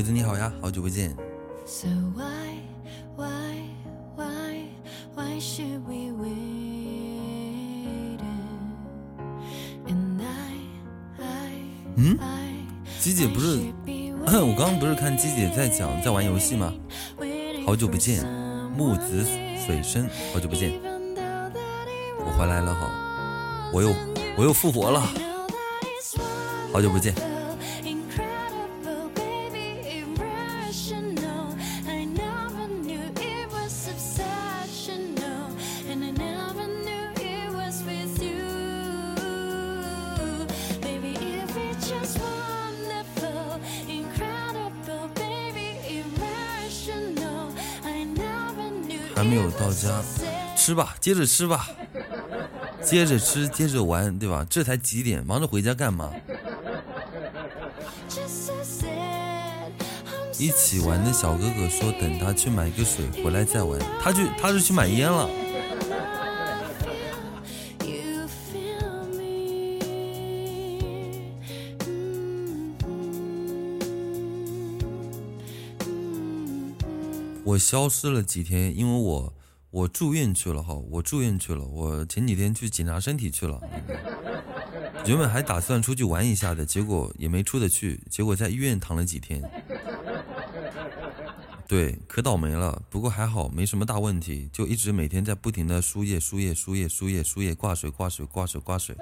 鬼子你好呀，好久不见。嗯，鸡姐不是，我刚刚不是看鸡姐在讲在玩游戏吗？好久不见，木子水深，好久不见，我回来了哈，我又我又复活了，好久不见。接着吃吧，接着吃，接着玩，对吧？这才几点？忙着回家干嘛？一起玩的小哥哥说，等他去买个水回来再玩。他去，他是去买烟了。我消失了几天，因为我。我住院去了哈，我住院去了。我前几天去检查身体去了，原本还打算出去玩一下的，结果也没出得去，结果在医院躺了几天。对，可倒霉了。不过还好，没什么大问题，就一直每天在不停的输液、输液、输液、输液、输液，挂水、挂水、挂水、挂水。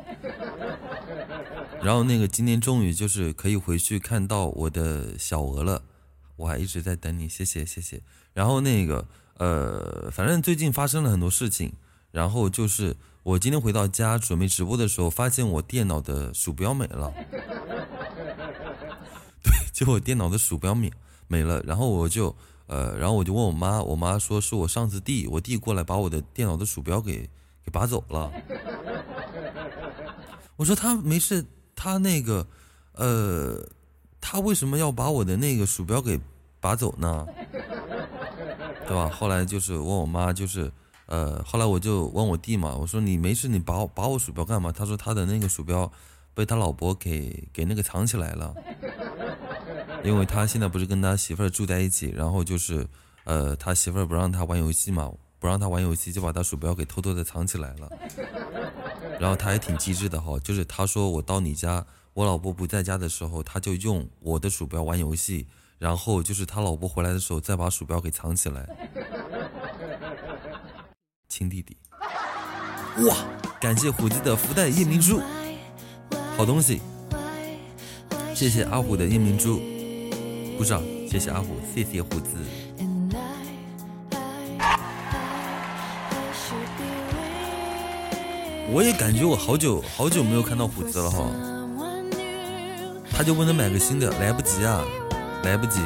然后那个今天终于就是可以回去看到我的小鹅了，我还一直在等你，谢谢谢谢。然后那个。呃，反正最近发生了很多事情，然后就是我今天回到家准备直播的时候，发现我电脑的鼠标没了。对，就我电脑的鼠标没没了，然后我就呃，然后我就问我妈，我妈说是我上次弟，我弟过来把我的电脑的鼠标给给拔走了。我说他没事，他那个呃，他为什么要把我的那个鼠标给拔走呢？对吧？后来就是问我妈，就是，呃，后来我就问我弟嘛，我说你没事，你拔拔我鼠标干嘛？他说他的那个鼠标被他老婆给给那个藏起来了，因为他现在不是跟他媳妇儿住在一起，然后就是，呃，他媳妇儿不让他玩游戏嘛，不让他玩游戏，就把他鼠标给偷偷的藏起来了。然后他还挺机智的哈，就是他说我到你家，我老婆不在家的时候，他就用我的鼠标玩游戏。然后就是他老婆回来的时候，再把鼠标给藏起来。亲弟弟，哇！感谢虎子的福袋夜明珠，好东西。谢谢阿虎的夜明珠，鼓掌！谢谢阿虎，谢谢虎子。我也感觉我好久好久没有看到虎子了哈，他就不能买个新的，来不及啊。来不及，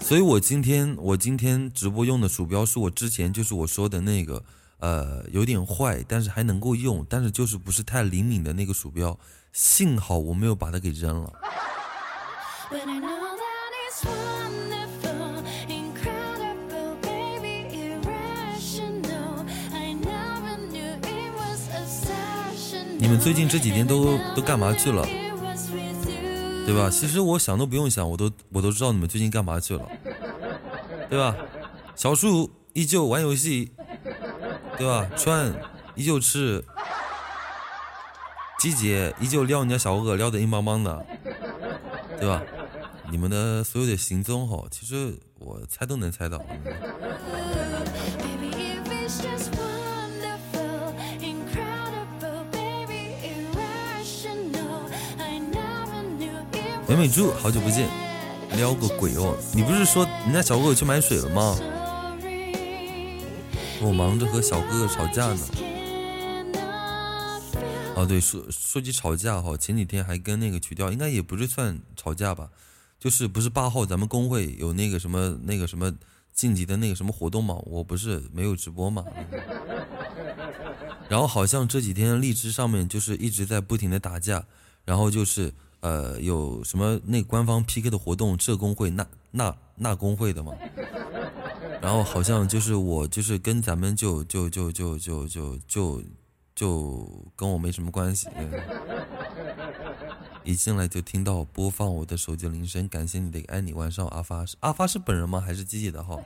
所以我今天我今天直播用的鼠标是我之前就是我说的那个，呃，有点坏，但是还能够用，但是就是不是太灵敏的那个鼠标，幸好我没有把它给扔了。你们最近这几天都都干嘛去了？对吧？其实我想都不用想，我都我都知道你们最近干嘛去了，对吧？小树依旧玩游戏，对吧？川依旧吃，鸡姐依旧撩你家小哥哥撩的硬邦邦的，对吧？你们的所有的行踪哈，其实我猜都能猜到。美美猪，好久不见，撩个鬼哦！你不是说人家小哥哥去买水了吗？我忙着和小哥哥吵架呢。哦，对，说说起吵架哈，前几天还跟那个曲调，应该也不是算吵架吧，就是不是八号咱们工会有那个什么那个什么晋级的那个什么活动嘛？我不是没有直播嘛？然后好像这几天荔枝上面就是一直在不停的打架，然后就是呃有什么那官方 PK 的活动，这工会那那那工会的嘛？然后好像就是我就是跟咱们就就就就就就就就跟我没什么关系。一进来就听到播放我的手机铃声，感谢你的爱你。晚上阿发是阿发是本人吗？还是机器的号？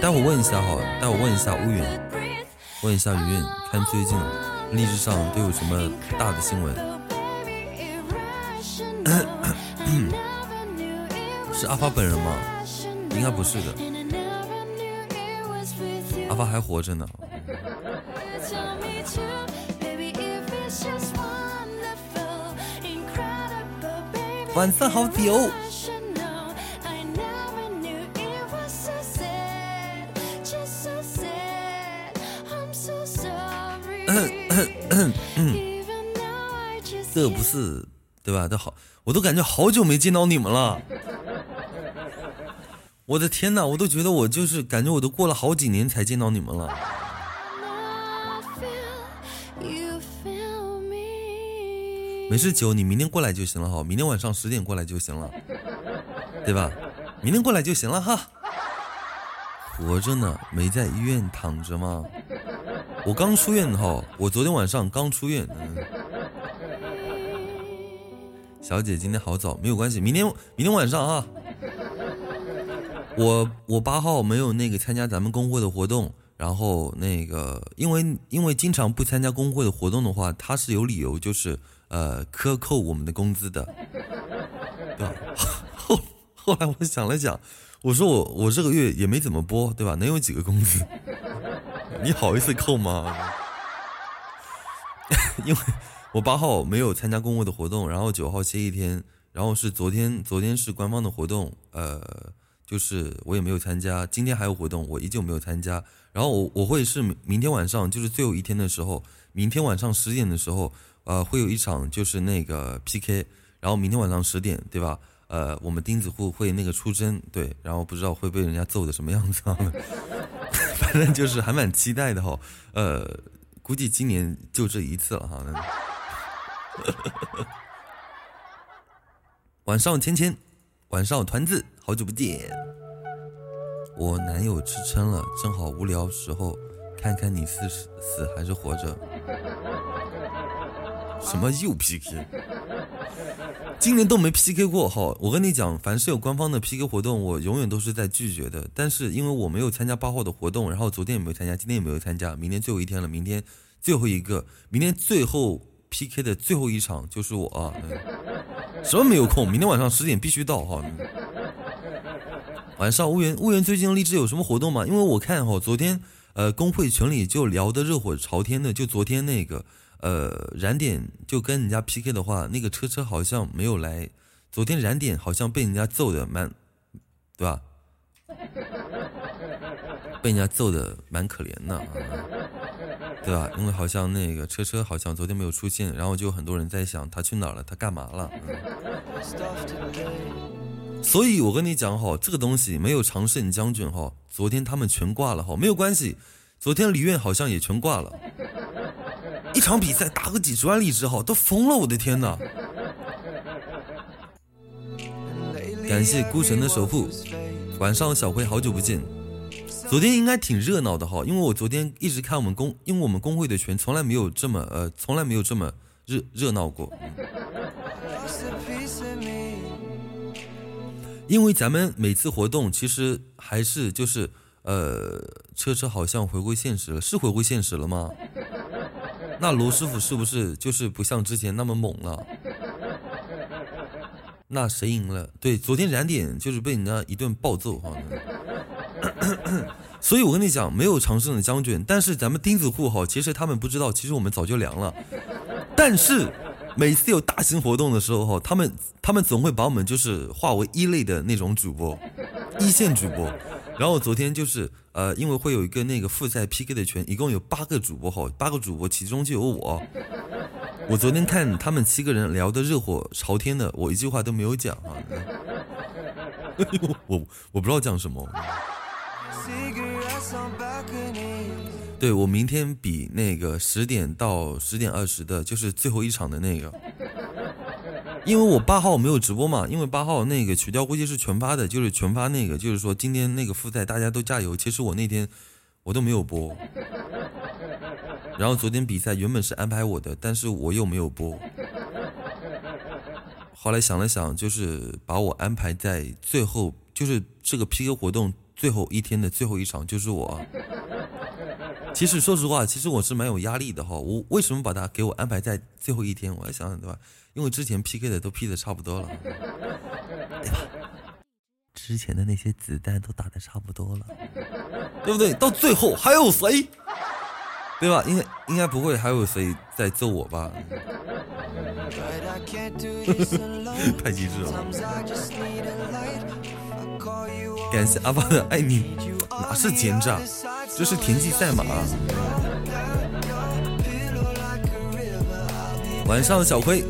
待会问一下哈，待会问一下乌云，问一下云云，看最近励志上都有什么大的新闻。是阿发本人吗？应该不是的，阿发还活着呢。晚上好，酒。这不是对吧？都好，我都感觉好久没见到你们了。我的天哪，我都觉得我就是感觉我都过了好几年才见到你们了。没事，九，你明天过来就行了哈，明天晚上十点过来就行了，对吧？明天过来就行了哈。活着呢，没在医院躺着吗？我刚出院哈，我昨天晚上刚出院。小姐今天好早，没有关系，明天明天晚上啊。我我八号没有那个参加咱们工会的活动，然后那个因为因为经常不参加工会的活动的话，他是有理由就是呃克扣我们的工资的，对吧？后后来我想了想，我说我我这个月也没怎么播，对吧？能有几个工资？你好意思扣吗？因为我八号没有参加公会的活动，然后九号歇一天，然后是昨天昨天是官方的活动，呃。就是我也没有参加，今天还有活动，我依旧没有参加。然后我我会是明天晚上，就是最后一天的时候，明天晚上十点的时候，呃，会有一场就是那个 PK。然后明天晚上十点，对吧？呃，我们钉子户会那个出征，对。然后不知道会被人家揍的什么样子，啊 反正就是还蛮期待的哈。呃，估计今年就这一次了哈。晚上芊芊，晚上团子。好久不见，我男友吃撑了，正好无聊时候看看你死死还是活着。什么又 PK？今年都没 PK 过哈。我跟你讲，凡是有官方的 PK 活动，我永远都是在拒绝的。但是因为我没有参加八号的活动，然后昨天也没有参加，今天也没有参加，明天最后一天了，明天最后一个，明天最后 PK 的最后一场就是我啊。什么没有空？明天晚上十点必须到哈。晚上，乌源乌源最近励志有什么活动吗？因为我看哈，昨天呃工会群里就聊的热火朝天的，就昨天那个呃燃点就跟人家 PK 的话，那个车车好像没有来。昨天燃点好像被人家揍的蛮，对吧？被人家揍的蛮可怜的啊，对吧？因为好像那个车车好像昨天没有出现，然后就很多人在想他去哪儿了，他干嘛了？所以，我跟你讲哈，这个东西没有常胜将军哈。昨天他们全挂了哈，没有关系。昨天李院好像也全挂了，一场比赛打个几十万荔枝哈，都疯了！我的天哪！感谢孤神的守护。晚上小辉好久不见。昨天应该挺热闹的哈，因为我昨天一直看我们工，因为我们工会的群从来没有这么呃，从来没有这么热热闹过。因为咱们每次活动其实还是就是，呃，车车好像回归现实了，是回归现实了吗？那罗师傅是不是就是不像之前那么猛了？那谁赢了？对，昨天燃点就是被人家一顿暴揍哈。所以我跟你讲，没有常胜的将军，但是咱们钉子户哈，其实他们不知道，其实我们早就凉了，但是。每次有大型活动的时候，哈，他们他们总会把我们就是化为一类的那种主播，一线主播。然后昨天就是呃，因为会有一个那个复赛 PK 的群，一共有八个主播哈，八个主播其中就有我。我昨天看他们七个人聊的热火朝天的，我一句话都没有讲啊。我我不知道讲什么。对我明天比那个十点到十点二十的，就是最后一场的那个，因为我八号没有直播嘛，因为八号那个曲调估计是全发的，就是全发那个，就是说今天那个复赛大家都加油。其实我那天我都没有播，然后昨天比赛原本是安排我的，但是我又没有播。后来想了想，就是把我安排在最后，就是这个 PK 活动最后一天的最后一场，就是我。其实说实话，其实我是蛮有压力的哈。我为什么把他给我安排在最后一天？我在想想对吧？因为之前 PK 的都 P 的差不多了，对吧？之前的那些子弹都打的差不多了，对不对？到最后还有谁？对吧？应该应该不会还有谁在揍我吧？太机智了！感谢阿爸的爱你，哪是奸诈？这是田忌赛马。晚上小亏，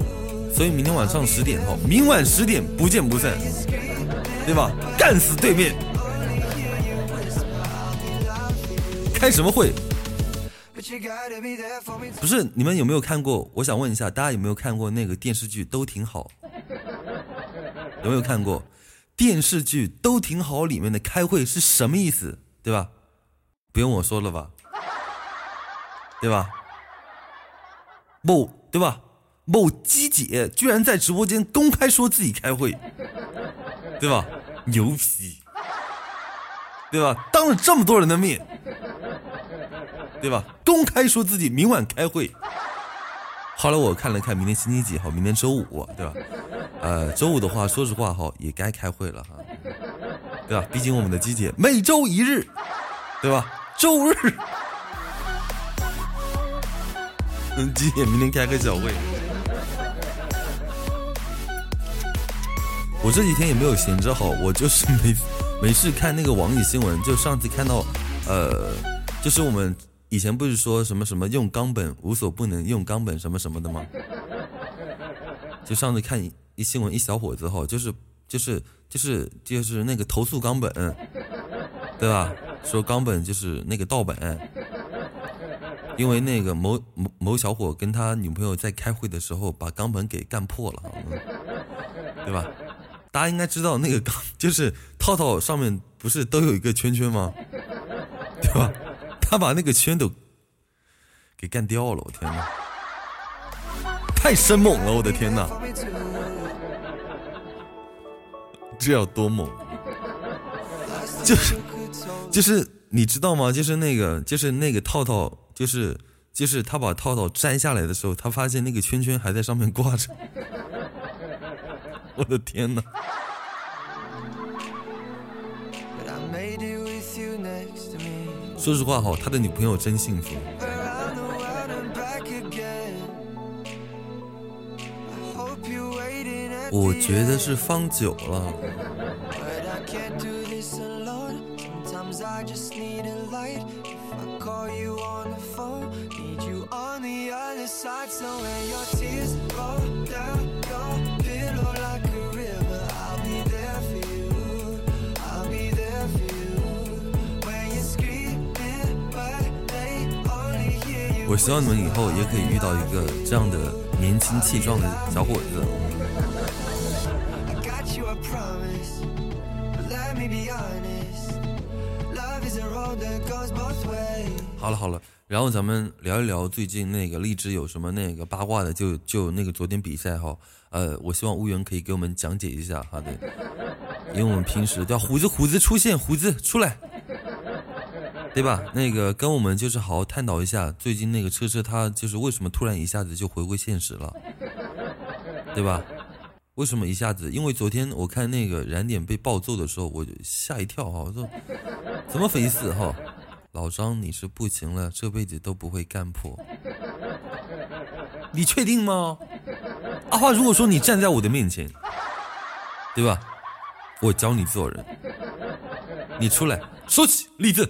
所以明天晚上十点哈，明晚十点不见不散，对吧？干死对面！开什么会？不是你们有没有看过？我想问一下，大家有没有看过那个电视剧？都挺好，有没有看过电视剧？都挺好里面的开会是什么意思？对吧？不用我说了吧，对吧？不对吧？某鸡姐居然在直播间公开说自己开会，对吧？牛批，对吧？当着这么多人的面，对吧？公开说自己明晚开会。后来我看了看，明天星期几？好，明天周五，对吧？呃，周五的话，说实话哈，也该开会了哈，对吧？毕竟我们的鸡姐每周一日，对吧？周日，嗯，几点？明天开个小会。我这几天也没有闲着好，我就是没没事看那个网易新闻。就上次看到，呃，就是我们以前不是说什么什么用冈本无所不能，用冈本什么什么的吗？就上次看一新闻，一小伙子哈，就是就是就是就是那个投诉冈本，对吧？说冈本就是那个盗版，因为那个某某某小伙跟他女朋友在开会的时候把冈本给干破了，对吧？大家应该知道那个钢 就是套套上面不是都有一个圈圈吗？对吧？他把那个圈都给干掉了，我天哪！太生猛了，我的天哪！这要多猛？就是。就是你知道吗？就是那个，就是那个套套，就是就是他把套套摘下来的时候，他发现那个圈圈还在上面挂着。我的天哪！说实话哈，他的女朋友真幸福。我觉得是放久了。我希望你们以后也可以遇到一个这样的年轻气壮的小伙子。好了好了，然后咱们聊一聊最近那个荔枝有什么那个八卦的，就就那个昨天比赛哈，呃，我希望乌云可以给我们讲解一下哈，对，因为我们平时叫胡子胡子出现，胡子出来。对吧？那个跟我们就是好好探讨一下，最近那个车车他就是为什么突然一下子就回归现实了，对吧？为什么一下子？因为昨天我看那个燃点被暴揍的时候，我就吓一跳哈，我说怎么回事哈？老张你是不行了，这辈子都不会干破。你确定吗？阿花，如果说你站在我的面前，对吧？我教你做人。你出来说起励志。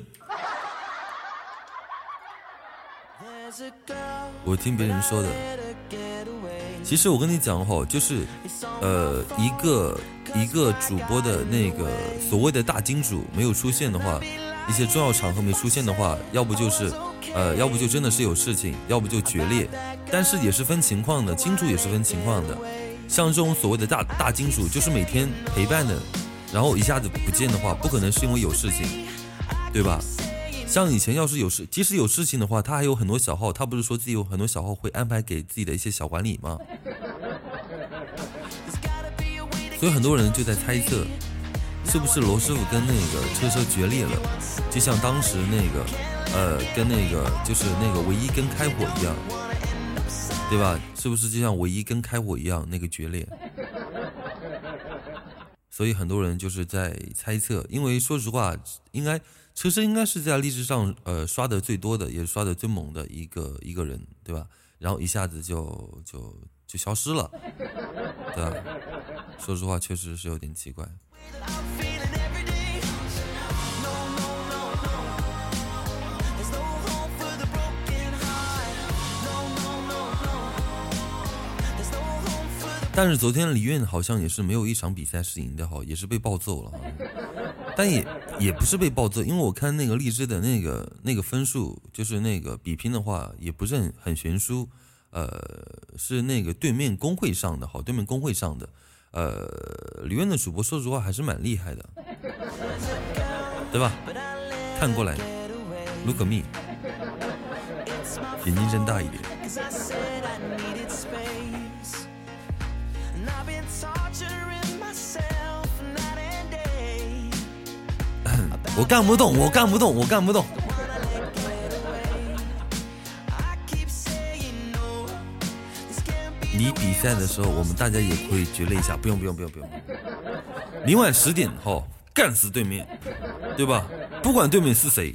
我听别人说的，其实我跟你讲哈，就是，呃，一个一个主播的那个所谓的大金主没有出现的话，一些重要场合没出现的话，要不就是，呃，要不就真的是有事情，要不就决裂，但是也是分情况的，金主也是分情况的，像这种所谓的大大金主，就是每天陪伴的，然后一下子不见的话，不可能是因为有事情，对吧？像以前要是有事，即使有事情的话，他还有很多小号，他不是说自己有很多小号会安排给自己的一些小管理吗？所以很多人就在猜测，是不是罗师傅跟那个车车决裂了，就像当时那个，呃，跟那个就是那个唯一跟开火一样，对吧？是不是就像唯一跟开火一样那个决裂？所以很多人就是在猜测，因为说实话，应该。车车应该是在历史上，呃，刷的最多的，也是刷的最猛的一个一个人，对吧？然后一下子就就就消失了，对吧？说实话，确实是有点奇怪。但是昨天李苑好像也是没有一场比赛是赢的，哈，也是被暴揍了，但也也不是被暴揍，因为我看那个荔枝的那个那个分数，就是那个比拼的话，也不是很很悬殊，呃，是那个对面公会上的，好，对面公会上的，呃，李苑的主播说实话还是蛮厉害的，对吧？看过来，look me，眼睛睁大一点。我干不动，我干不动，我干不动。你比赛的时候，我们大家也可以决裂一下，不用不用不用不用。明晚十点后干死对面，对吧？不管对面是谁，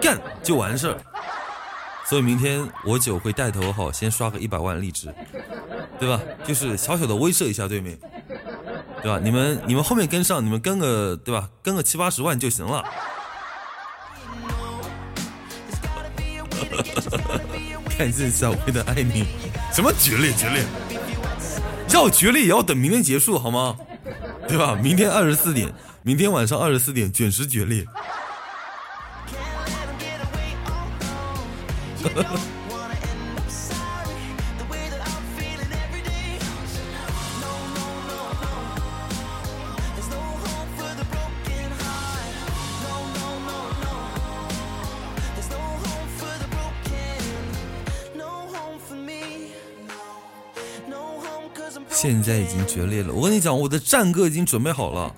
干就完事儿。所以明天我九会带头哈，先刷个一百万荔枝，对吧？就是小小的威慑一下对面。对吧？你们你们后面跟上，你们跟个对吧？跟个七八十万就行了。感谢小薇的爱你，什么决裂决裂？要决裂也要等明天结束好吗？对吧？明天二十四点，明天晚上二十四点准时决裂。现在已经决裂了，我跟你讲，我的战歌已经准备好了，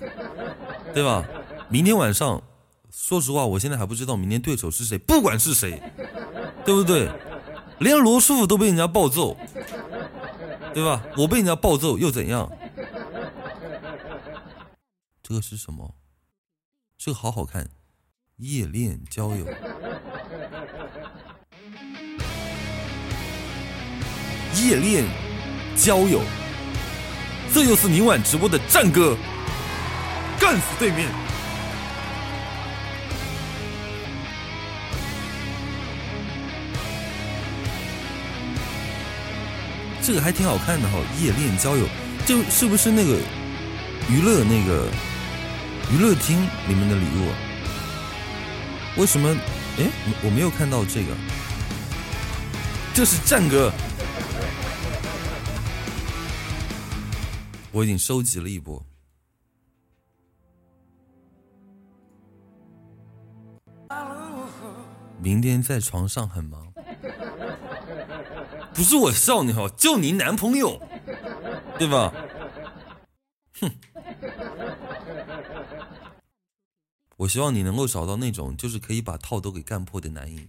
对吧？明天晚上，说实话，我现在还不知道明天对手是谁，不管是谁，对不对？连罗师傅都被人家暴揍，对吧？我被人家暴揍又怎样？这个是什么？这个好好看，夜恋交友，夜恋交友。这又是明晚直播的战歌，干死对面！这个还挺好看的哈，夜恋交友，这是不是那个娱乐那个娱乐厅里面的礼物啊？为什么？哎，我没有看到这个，这是战歌。我已经收集了一波。明天在床上很忙，不是我笑你哈，就你男朋友，对吧？哼！我希望你能够找到那种就是可以把套都给干破的男人。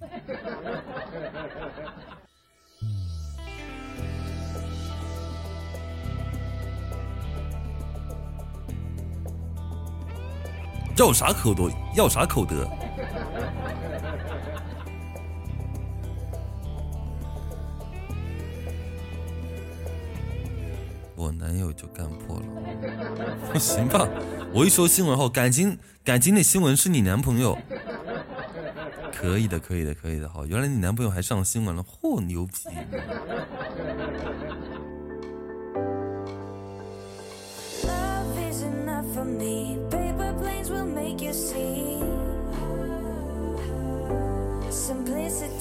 要啥口德？要啥口德？我男友就干破了，行吧？我一说新闻后，感情感情的新闻是你男朋友。可以的，可以的，可以的。好，原来你男朋友还上新闻了，嚯，牛逼！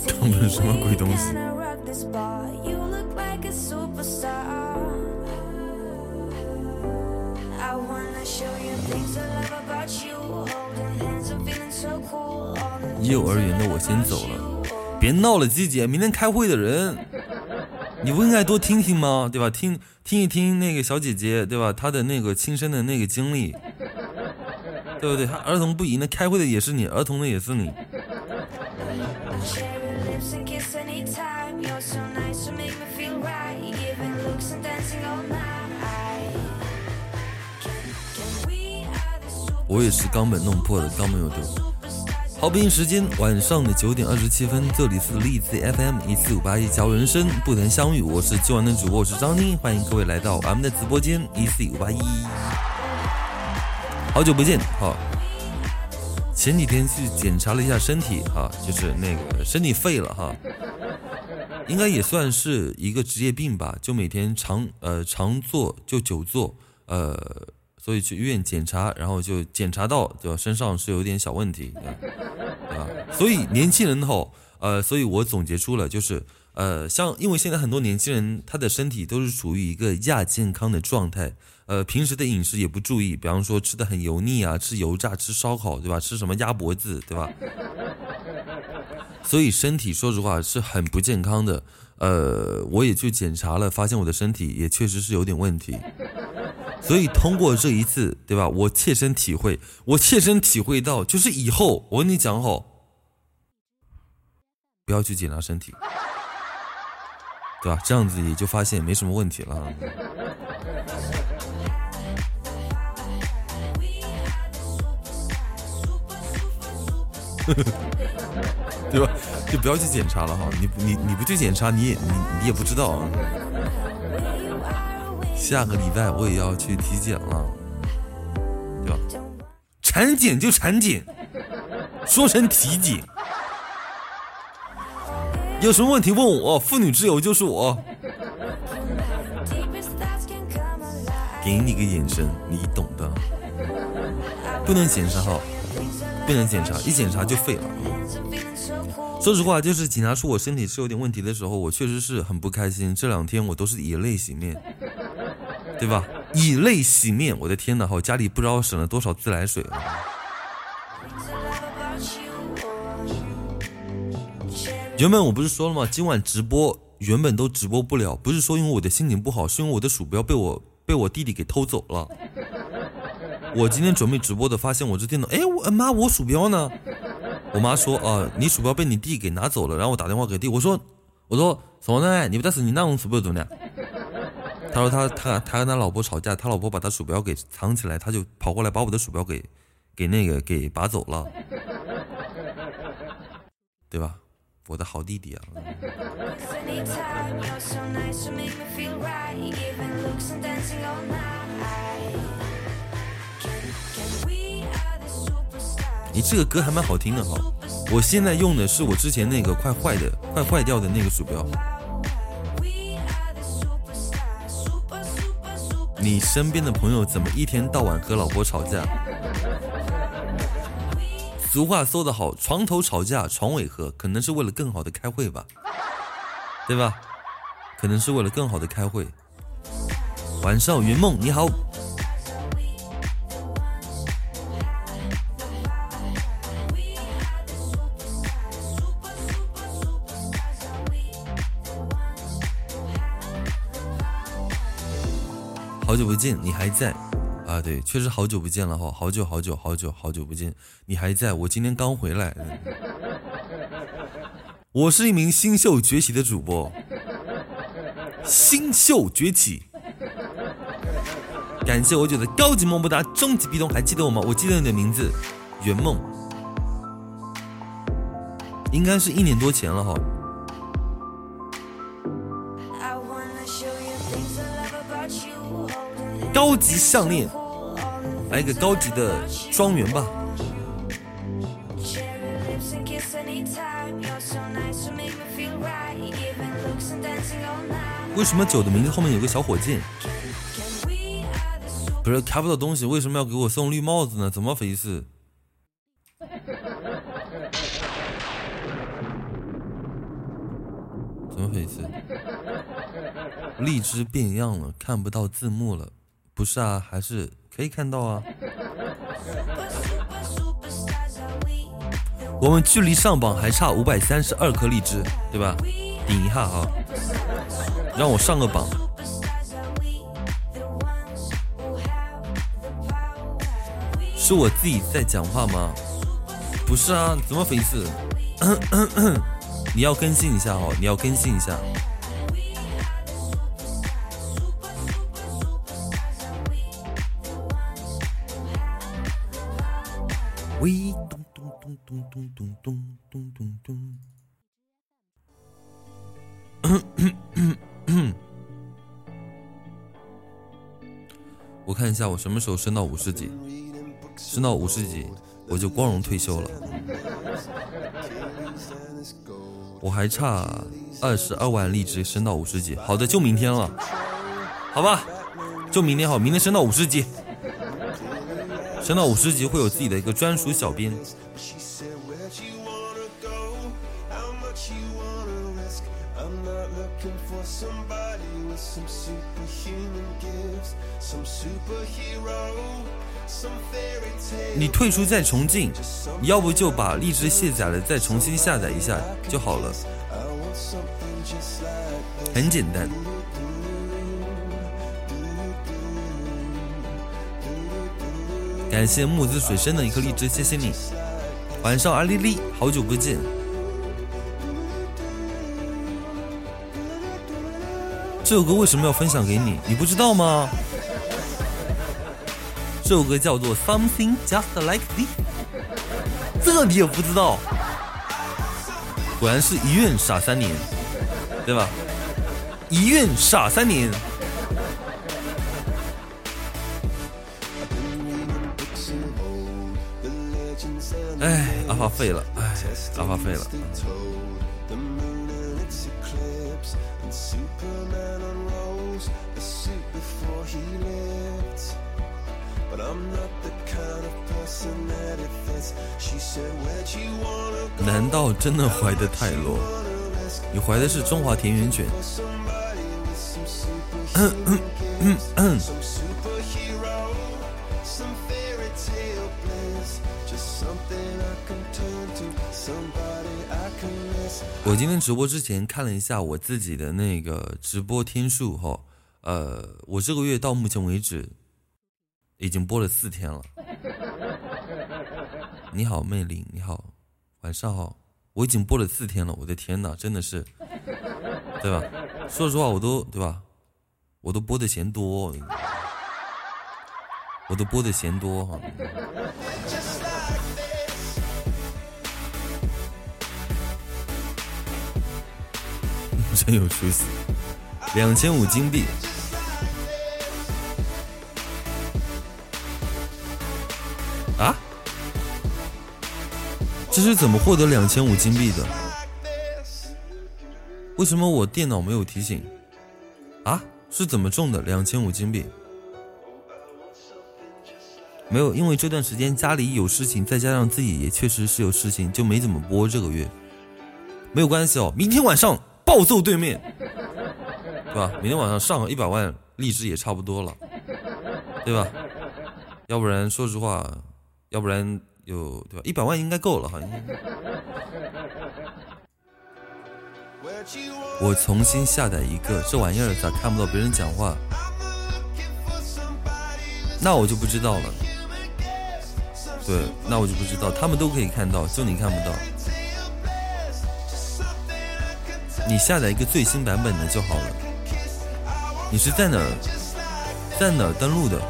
他们什么鬼东西？幼儿园的我先走了，别闹了，季姐，明天开会的人，你不应该多听听吗？对吧？听听一听那个小姐姐，对吧？她的那个亲身的那个经历，对不对？他儿童不宜，那开会的也是你，儿童的也是你。我也是冈本弄破的，冈本有丢。好，北京时间晚上的九点二十七分，这里是荔枝 FM 一四五八一，交人生不能相遇。我是今晚的主播，我是张宁，欢迎各位来到咱们的直播间一四五八一。好久不见，哈。前几天去检查了一下身体，哈，就是那个身体废了，哈，应该也算是一个职业病吧，就每天常呃常坐就久坐，呃。所以去医院检查，然后就检查到，对吧？身上是有点小问题，对吧？所以年轻人吼，呃，所以我总结出了，就是呃，像因为现在很多年轻人他的身体都是处于一个亚健康的状态，呃，平时的饮食也不注意，比方说吃的很油腻啊，吃油炸，吃烧烤，对吧？吃什么鸭脖子，对吧？所以身体说实话是很不健康的，呃，我也去检查了，发现我的身体也确实是有点问题。所以通过这一次，对吧？我切身体会，我切身体会到，就是以后我跟你讲好，不要去检查身体，对吧？这样子也就发现没什么问题了，对吧？就不要去检查了哈，你你你不去检查，你也你你也不知道啊。下个礼拜我也要去体检了，对吧？产检就产检，说成体检，有什么问题问我，妇女之友就是我。给你个眼神，你懂的。不能检查哈，不能检查，一检查就废了。说实话，就是检查出我身体是有点问题的时候，我确实是很不开心。这两天我都是以泪洗面。对吧？以泪洗面，我的天哪！好家里不知道省了多少自来水了。原本我不是说了吗？今晚直播原本都直播不了，不是说因为我的心情不好，是因为我的鼠标被我被我弟弟给偷走了。我今天准备直播的，发现我这电脑，哎，我妈，我鼠标呢？我妈说啊，你鼠标被你弟给拿走了。然后我打电话给弟，我说，我说什么呢？你不但是你那种鼠标怎么样？他说他他他跟他老婆吵架，他老婆把他鼠标给藏起来，他就跑过来把我的鼠标给给那个给拔走了，对吧？我的好弟弟啊！你这个歌还蛮好听的哈，我现在用的是我之前那个快坏的快坏掉的那个鼠标。你身边的朋友怎么一天到晚和老婆吵架？俗话说得好，床头吵架床尾和，可能是为了更好的开会吧，对吧？可能是为了更好的开会。晚上云梦你好。好久不见，你还在啊？对，确实好久不见了哈，好久好久好久好久不见，你还在我今天刚回来。我是一名新秀崛起的主播，新秀崛起。感谢我九的高级么么哒，终极壁咚，还记得我吗？我记得你的名字，圆梦，应该是一年多前了哈。高级项链，来一个高级的庄园吧。为什么酒的名字后面有个小火箭？不是开不到东西，为什么要给我送绿帽子呢？怎么回事？怎么回事？荔枝变样了，看不到字幕了。不是啊，还是可以看到啊。我们距离上榜还差五百三十二颗荔枝，对吧？顶一下啊，让我上个榜。是我自己在讲话吗？不是啊，怎么回事？你要更新一下哦，你要更新一下。喂，咚咚咚咚咚咚咚咚咚咚。我看一下，我什么时候升到五十级？升到五十级，我就光荣退休了。我还差二十二万荔枝升到五十级，好的，就明天了，好吧，就明天好，明天升到五十级，升到五十级会有自己的一个专属小编。你退出再重进，要不就把荔枝卸载了再重新下载一下就好了，很简单。感谢木子水深的一颗荔枝，谢谢你。晚上阿丽丽，好久不见。这首歌为什么要分享给你？你不知道吗？这首歌叫做《Something Just Like This》，这你也不知道？果然是一愿傻三年，对吧？一愿傻三年。哎，阿发废了，哎，阿发废了。难道真的怀的太弱？你怀的是中华田园卷？我今天直播之前看了一下我自己的那个直播天数哈，呃，我这个月到目前为止已经播了四天了。你好，魅力，你好，晚上好，我已经播了四天了，我的天哪，真的是，对吧？说实话，我都对吧？我都播的嫌多，我都播的嫌多哈。真有出息，两千五金币。啊？这是怎么获得两千五金币的？为什么我电脑没有提醒？啊，是怎么中的两千五金币？没有，因为这段时间家里有事情，再加上自己也确实是有事情，就没怎么播这个月。没有关系哦，明天晚上暴揍对面，对吧？明天晚上上个一百万荔枝也差不多了，对吧？要不然说实话，要不然。有对吧？一百万应该够了，好像。我重新下载一个，这玩意儿咋看不到别人讲话？那我就不知道了。对，那我就不知道，他们都可以看到，就你看不到。你下载一个最新版本的就好了。你是在哪儿？在哪儿登录的？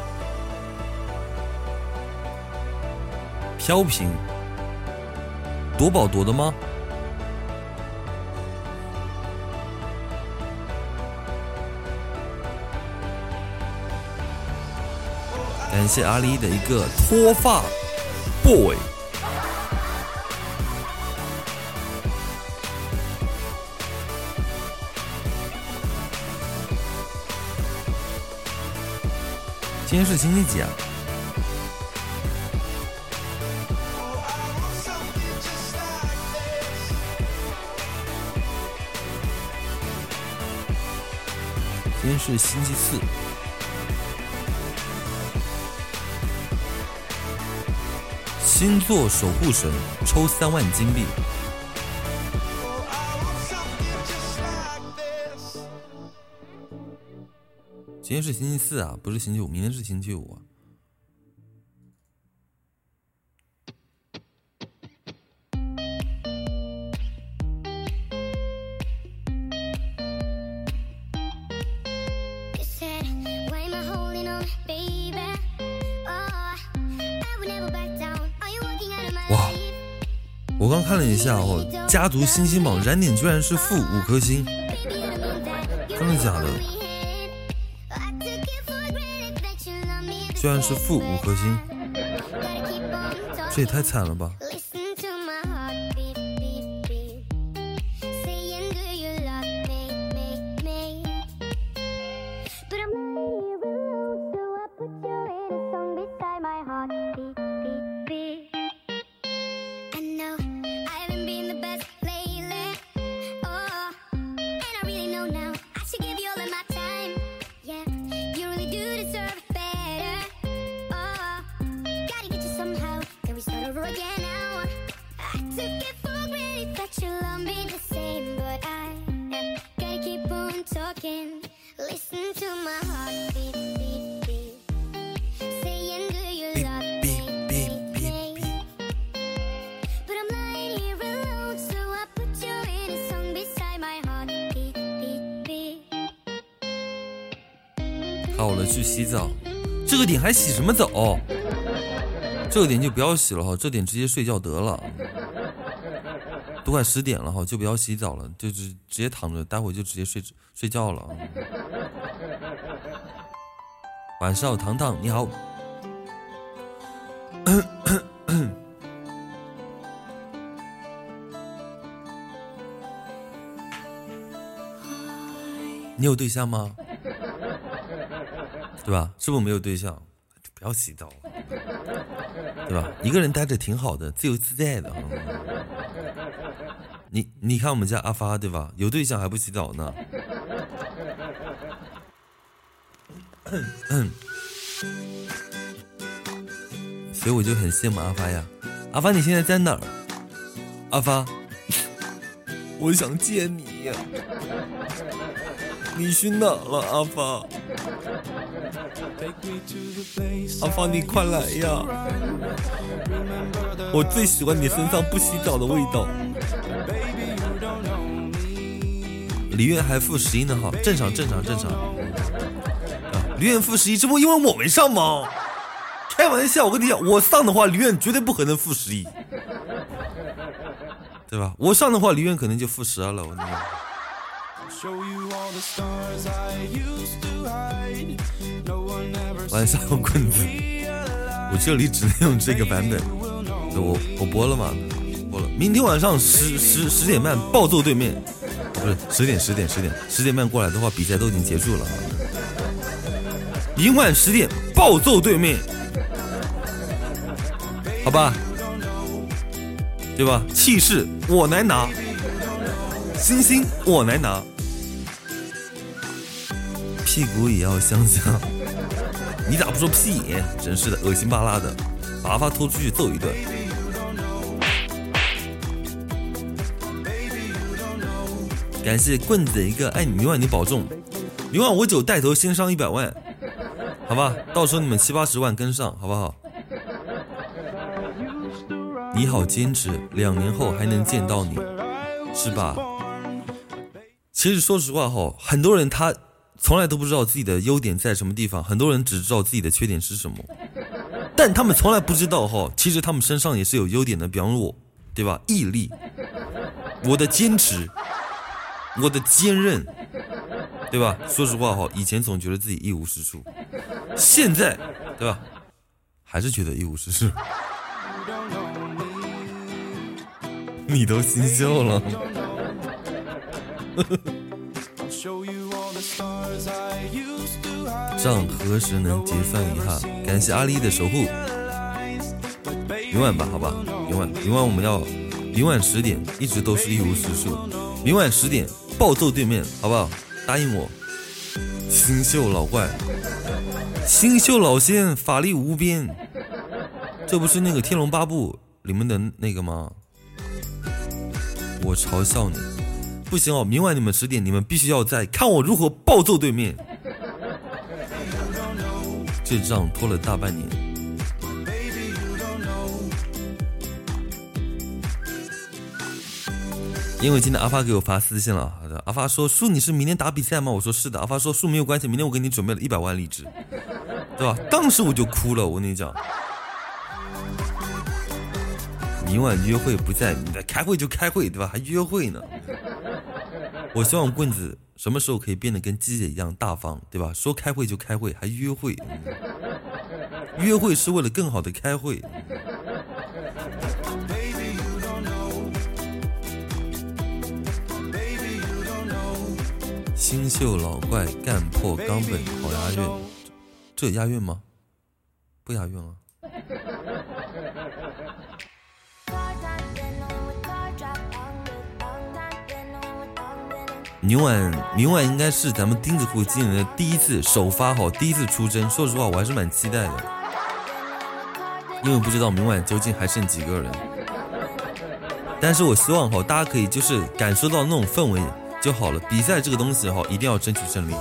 飘屏，夺宝夺的吗？感谢阿狸的一个脱发 boy。今天是星期几啊？今天是星期四。星座守护神抽三万金币。今天是星期四啊，不是星期五，明天是星期五。哇！我刚看了一下哦，家族星星榜燃点居然是负五颗星，真的假的？居然是负五颗星，这也太惨了吧！澡，这个点还洗什么澡？这个点就不要洗了哈，这点直接睡觉得了。都快十点了哈，就不要洗澡了，就直直接躺着，待会就直接睡睡觉了。晚上糖糖你好，你有对象吗？对吧？是不是没有对象？不要洗澡，对吧？一个人待着挺好的，自由自在的。你你看我们家阿发，对吧？有对象还不洗澡呢。所以我就很羡慕阿发呀。阿发，你现在在哪儿？阿发，我想见你呀。你去哪了，阿发？阿芳，你快来呀！我最喜欢你身上不洗澡的味道。李月还负十一呢，哈，正常，正常，正常。李远负十一，这不因为我没上吗？开玩笑，我跟你讲，我上的话，李远绝对不可能负十一，对吧？我上的话，李远可能就负十二了，我跟你讲。晚上棍子，我这里只能用这个版本。我我播了吗？播了。明天晚上十十十点半暴揍对面，不是十点十点十点十点半过来的话，比赛都已经结束了。明晚十点暴揍对面，好吧？对吧？气势我来拿，星星我来拿。屁股也要香香，你咋不说屁眼？真是的，恶心巴拉的，把阿发拖出去揍一顿。感谢棍子的一个，爱你一万你保重，明晚我九带头先上一百万，好吧？到时候你们七八十万跟上，好不好？你好坚持，两年后还能见到你，是吧？其实说实话哈，很多人他。从来都不知道自己的优点在什么地方，很多人只知道自己的缺点是什么，但他们从来不知道哈，其实他们身上也是有优点的，比方我，对吧？毅力，我的坚持，我的坚韧，对吧？说实话哈，以前总觉得自己一无是处，现在，对吧？还是觉得一无是处。你都心秀了。账何时能结算一下？感谢阿丽的守护。明晚吧，好吧，明晚，明晚我们要，明晚十点一直都是一无是处。明晚十点暴揍对面，好不好？答应我。星宿老怪，星宿老仙法力无边，这不是那个《天龙八部》里面的那个吗？我嘲笑你，不行哦！明晚你们十点，你们必须要在，看我如何暴揍对面。这仗拖了大半年。因为今天阿发给我发私信了，好的，阿发说叔你是明天打比赛吗？我说是的，阿发说叔没有关系，明天我给你准备了一百万荔枝，对吧？当时我就哭了，我跟你讲，明晚约会不在，你在开会就开会，对吧？还约会呢？我希望棍子什么时候可以变得跟鸡姐一样大方，对吧？说开会就开会，还约会，约会是为了更好的开会。新秀老怪干破冈本，好押韵，这押韵吗？不押韵啊。明晚，明晚应该是咱们钉子户今年的第一次首发，哈，第一次出征。说实话，我还是蛮期待的，因为不知道明晚究竟还剩几个人。但是我希望哈，大家可以就是感受到那种氛围。就好了。比赛这个东西哈，一定要争取胜利，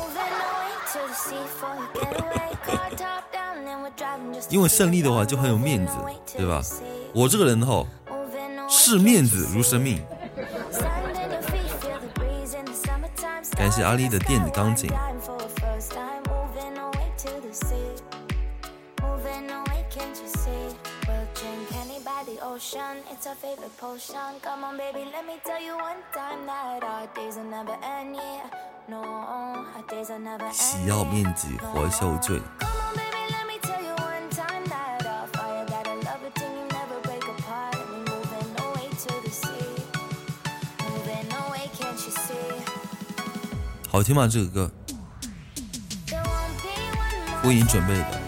因为胜利的话就很有面子，对吧？我这个人哈，视面子如生命。感谢阿丽的电子钢琴。喜要面积活受罪。好听吗？这个歌，我已经准备的。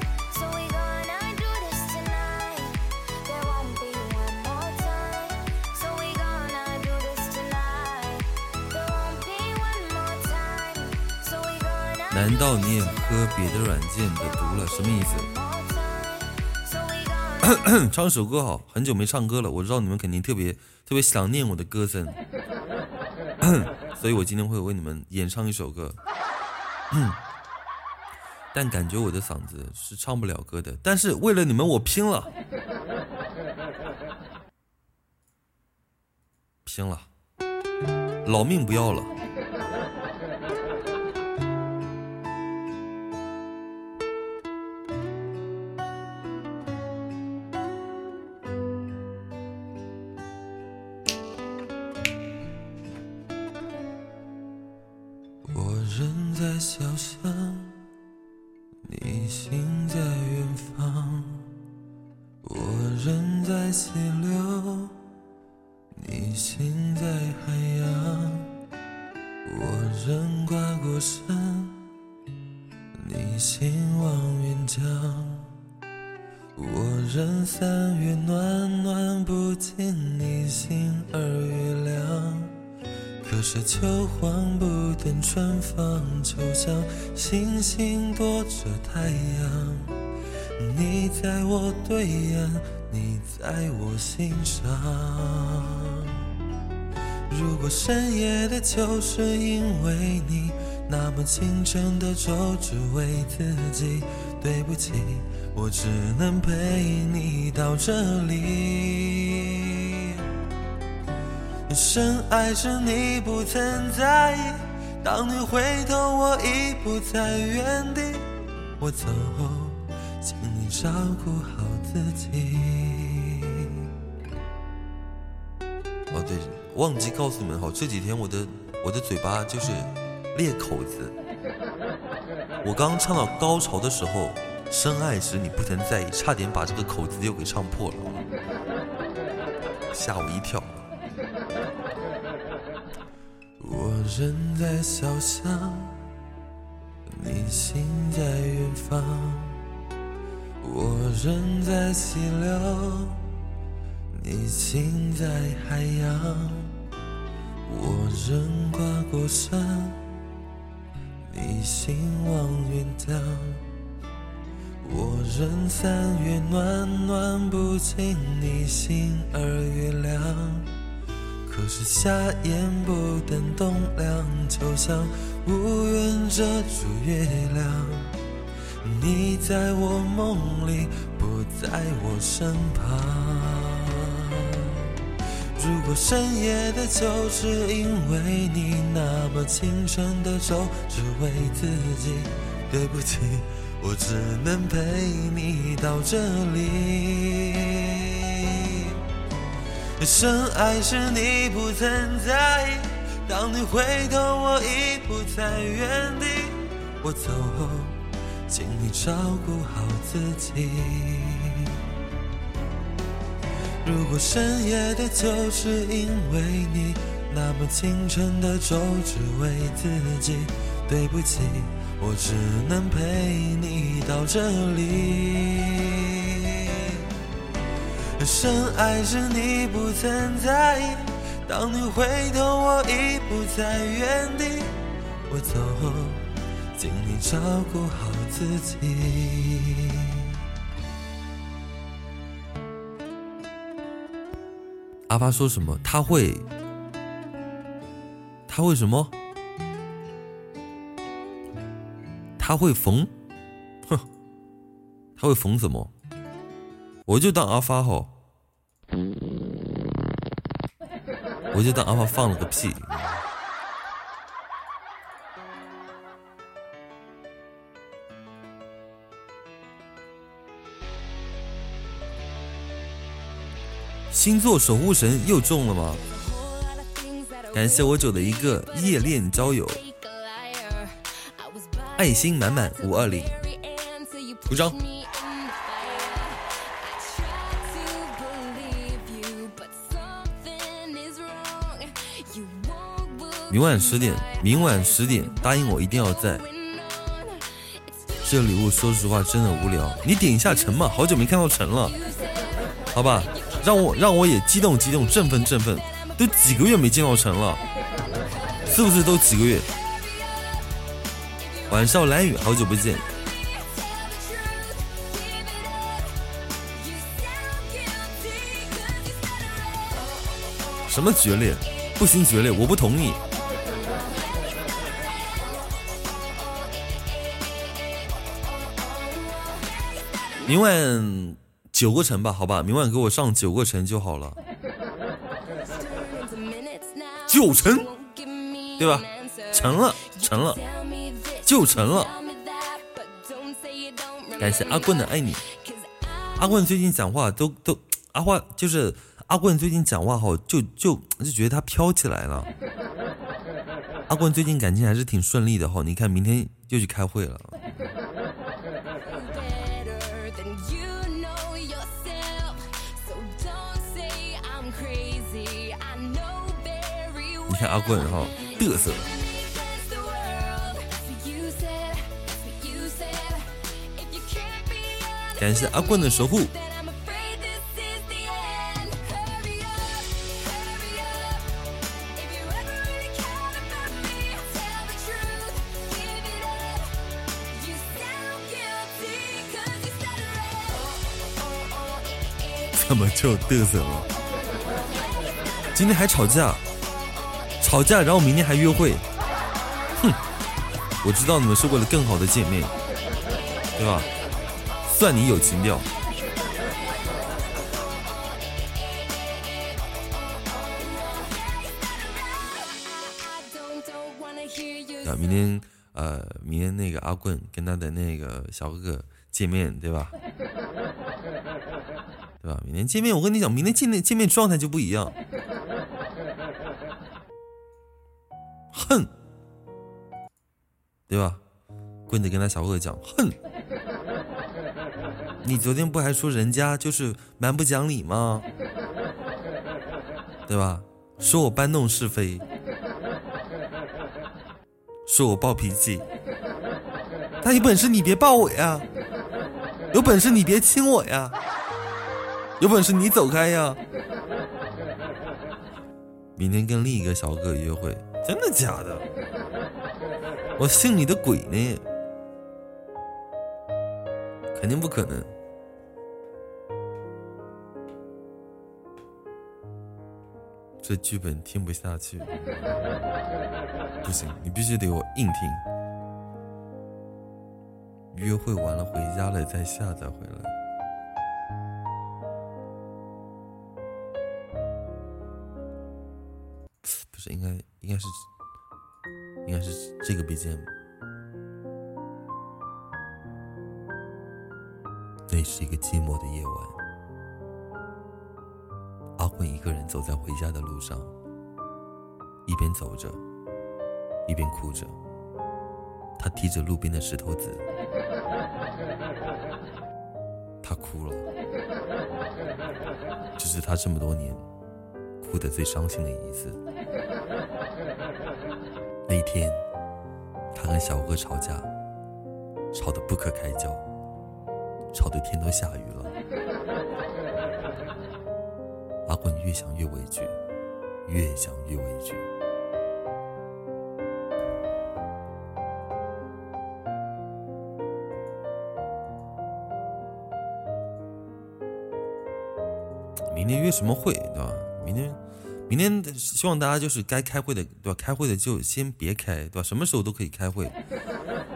难道你也喝别的软件的毒了？什么意思？唱首歌好，很久没唱歌了。我知道你们肯定特别特别想念我的歌声，所以我今天会为你们演唱一首歌。但感觉我的嗓子是唱不了歌的。但是为了你们，我拼了，拼了，老命不要了。是因为你，那么清晨的粥只为自己。对不起，我只能陪你到这里。深爱着你不曾在意。当你回头，我已不在原地。我走后，请你照顾好自己。哦，对，忘记告诉你们哈，这几天我的我的嘴巴就是裂口子。我刚唱到高潮的时候，深爱时你不曾在意，差点把这个口子又给唱破了，吓我一跳。我人在小巷，你心在远方。我人在溪流，你心在海洋。人跨过山，你心望远方。我人三月暖暖不经你心儿月亮。可是夏夜不等冬凉，秋香无缘遮住月亮。你在我梦里，不在我身旁。如果深夜的酒是因为你，那么清晨的粥只为自己。对不起，我只能陪你到这里。深爱时你不曾在意，当你回头我已不在原地。我走后，请你照顾好自己。如果深夜的酒是因为你，那么清晨的粥只为自己。对不起，我只能陪你到这里。深爱时你不曾在意，当你回头我已不在原地。我走后，请你照顾好自己。阿发说什么？他会，他会什么？他会缝，哼，他会缝什么？我就当阿发哈，我就当阿发放了个屁。星座守护神又中了吗？感谢我九的一个夜恋交友，爱心满满五二零，鼓掌。明晚十点，明晚十点，答应我一定要在。这礼物说实话真的无聊，你点一下陈嘛，好久没看到陈了，好吧。让我让我也激动激动，振奋振奋，都几个月没见到陈了，是不是都几个月？晚上蓝雨，好久不见。什么决裂？不行决裂，我不同意。明晚。九个城吧，好吧，明晚给我上九个城就好了。九成，对吧？成了，成了，就成了。感谢阿棍的爱你。阿棍最近讲话都都，阿话就是阿棍最近讲话好，就就就觉得他飘起来了。阿棍最近感情还是挺顺利的哈，你看明天又去开会了。看阿棍哈嘚瑟，感谢阿棍的守护。怎么就嘚瑟了？今天还吵架？吵架，然后明天还约会，哼！我知道你们是为了更好的见面，对吧？算你有情调。啊，明天呃，明天那个阿棍跟他的那个小哥哥见面，对吧？对吧？明天见面，我跟你讲，明天见面见面状态就不一样。你得？跟他小哥哥讲，哼，你昨天不还说人家就是蛮不讲理吗？对吧？说我搬弄是非，说我暴脾气。那有本事你别抱我呀！有本事你别亲我呀！有本事你走开呀！明天跟另一个小哥哥约会，真的假的？我信你的鬼呢！肯定不可能。这剧本听不下去，不行，你必须得我硬听。约会完了回家了再下载回来，不是应该应该是应该是这个 BGM。那是一个寂寞的夜晚。阿坤一个人走在回家的路上，一边走着，一边哭着。他踢着路边的石头子，他哭了。这是他这么多年哭得最伤心的一次。那天，他跟小哥吵架，吵得不可开交，吵得天都下雨了。阿坤越想越委屈，越想越委屈。明天约什么会，对吧？明天，明天希望大家就是该开会的，对吧？开会的就先别开，对吧？什么时候都可以开会。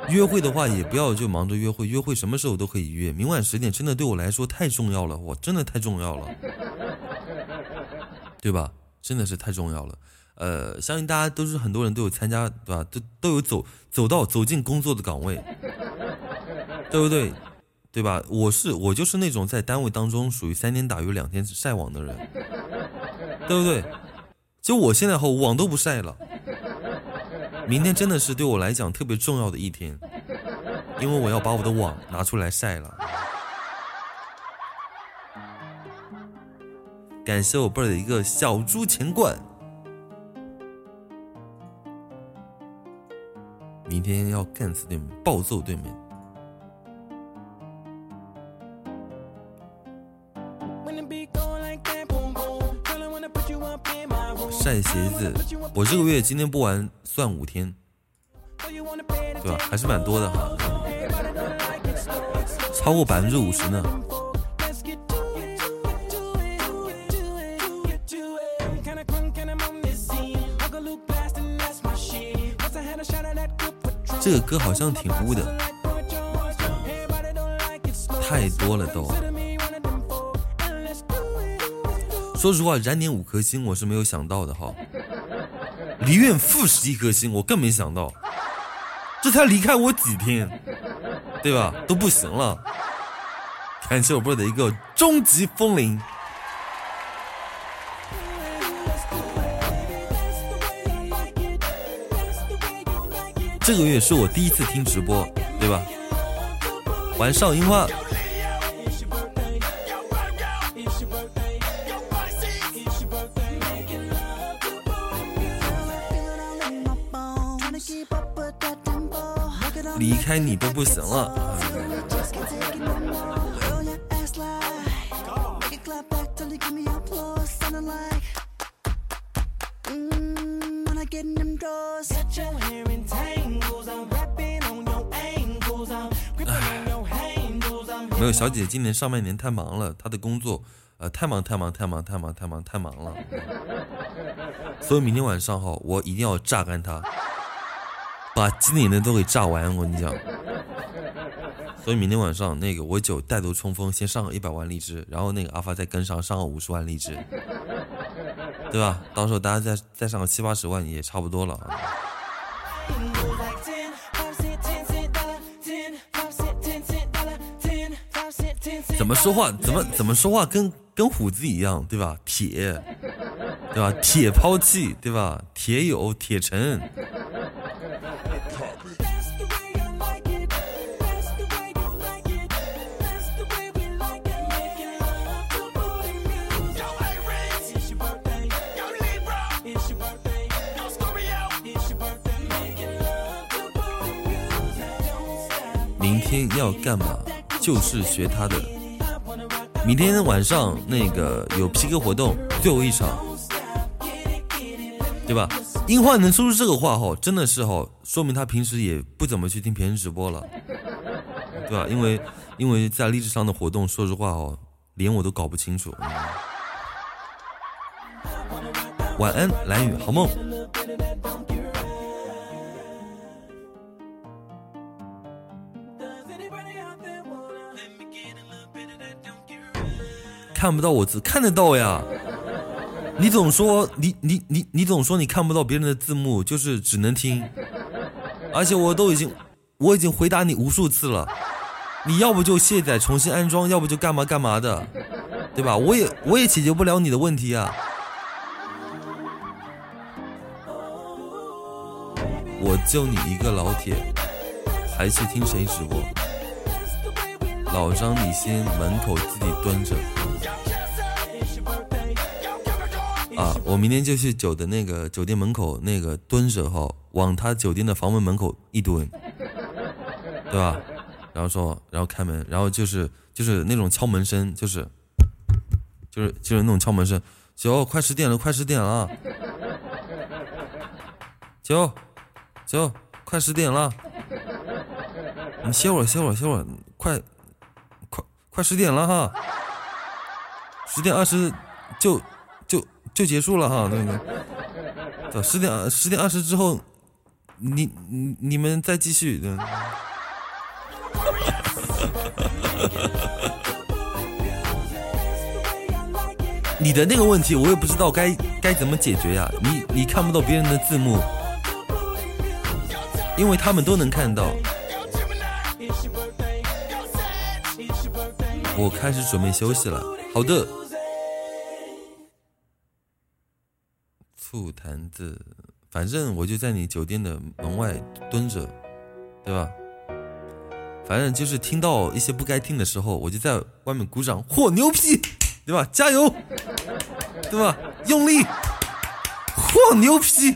约会的话也不要就忙着约会，约会什么时候都可以约。明晚十点真的对我来说太重要了，我真的太重要了。对吧？真的是太重要了。呃，相信大家都是很多人都有参加，对吧？都都有走走到走进工作的岗位，对不对？对吧？我是我就是那种在单位当中属于三天打鱼两天晒网的人，对不对？就我现在后网都不晒了。明天真的是对我来讲特别重要的一天，因为我要把我的网拿出来晒了。感谢我贝儿的一个小猪钱罐，明天要干死对面，暴揍对面。晒鞋子，我这个月今天不玩算五天，对吧？还是蛮多的哈，超过百分之五十呢。这个歌好像挺污的，太多了都。说实话，燃点五颗星我是没有想到的哈，离院负十一颗星我更没想到，这才离开我几天，对吧？都不行了。感谢我波的一个终极风铃。这个月是我第一次听直播，对吧？玩少樱花，开你都不行了。没有，小姐姐今年上半年太忙了，她的工作，呃，太忙太忙太忙太忙太忙太忙了，所以明天晚上哈，我一定要榨干她，把今年的都给炸完。我跟你讲，所以明天晚上那个我九带头冲锋，先上个一百万荔枝，然后那个阿发再跟上上个五十万荔枝，对吧？到时候大家再再上个七八十万也差不多了。怎么说话？怎么怎么说话？跟跟虎子一样，对吧？铁，对吧？铁抛弃，对吧？铁有铁沉。天要干嘛？就是学他的。明天晚上那个有 P K 活动，最后一场，对吧？樱花能说出这个话吼，真的是吼，说明他平时也不怎么去听别人直播了，对吧？因为因为在励志上的活动，说实话哦，连我都搞不清楚。晚安，蓝雨，好梦。看不到我字，看得到呀。你总说你你你你总说你看不到别人的字幕，就是只能听。而且我都已经我已经回答你无数次了，你要不就卸载重新安装，要不就干嘛干嘛的，对吧？我也我也解决不了你的问题啊。我就你一个老铁，还去听谁直播？老张，你先门口自己蹲着。啊，我明天就去酒的那个酒店门口那个蹲着哈，往他酒店的房门门口一蹲，对吧？然后说，然后开门，然后就是就是那种敲门声，就是就是就是那种敲门声。九，快十点了，快十点了。九九，快十点了。你歇会儿，歇会儿，歇会儿，快。快十点了哈，十点二十就就就结束了哈，那个，十点十点二十之后，你你你们再继续。你的那个问题我也不知道该该怎么解决呀，你你看不到别人的字幕，因为他们都能看到。我开始准备休息了。好的。醋坛子，反正我就在你酒店的门外蹲着，对吧？反正就是听到一些不该听的时候，我就在外面鼓掌。嚯，牛批，对吧？加油，对吧？用力，嚯，牛批，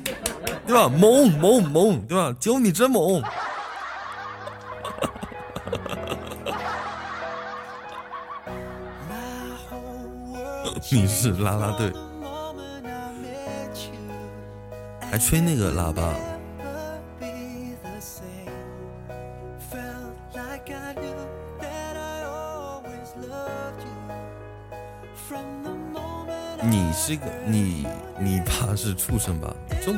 对吧？猛猛猛，对吧？九你真猛。你是啦啦队，还吹那个喇叭。你是个你你爸是畜生吧？就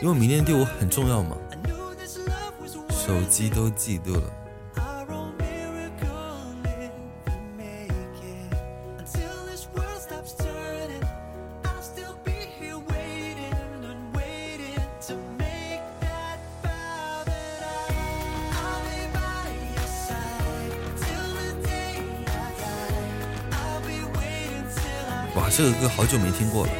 因为明天对我很重要嘛，手机都嫉妒了。歌好久没听过了。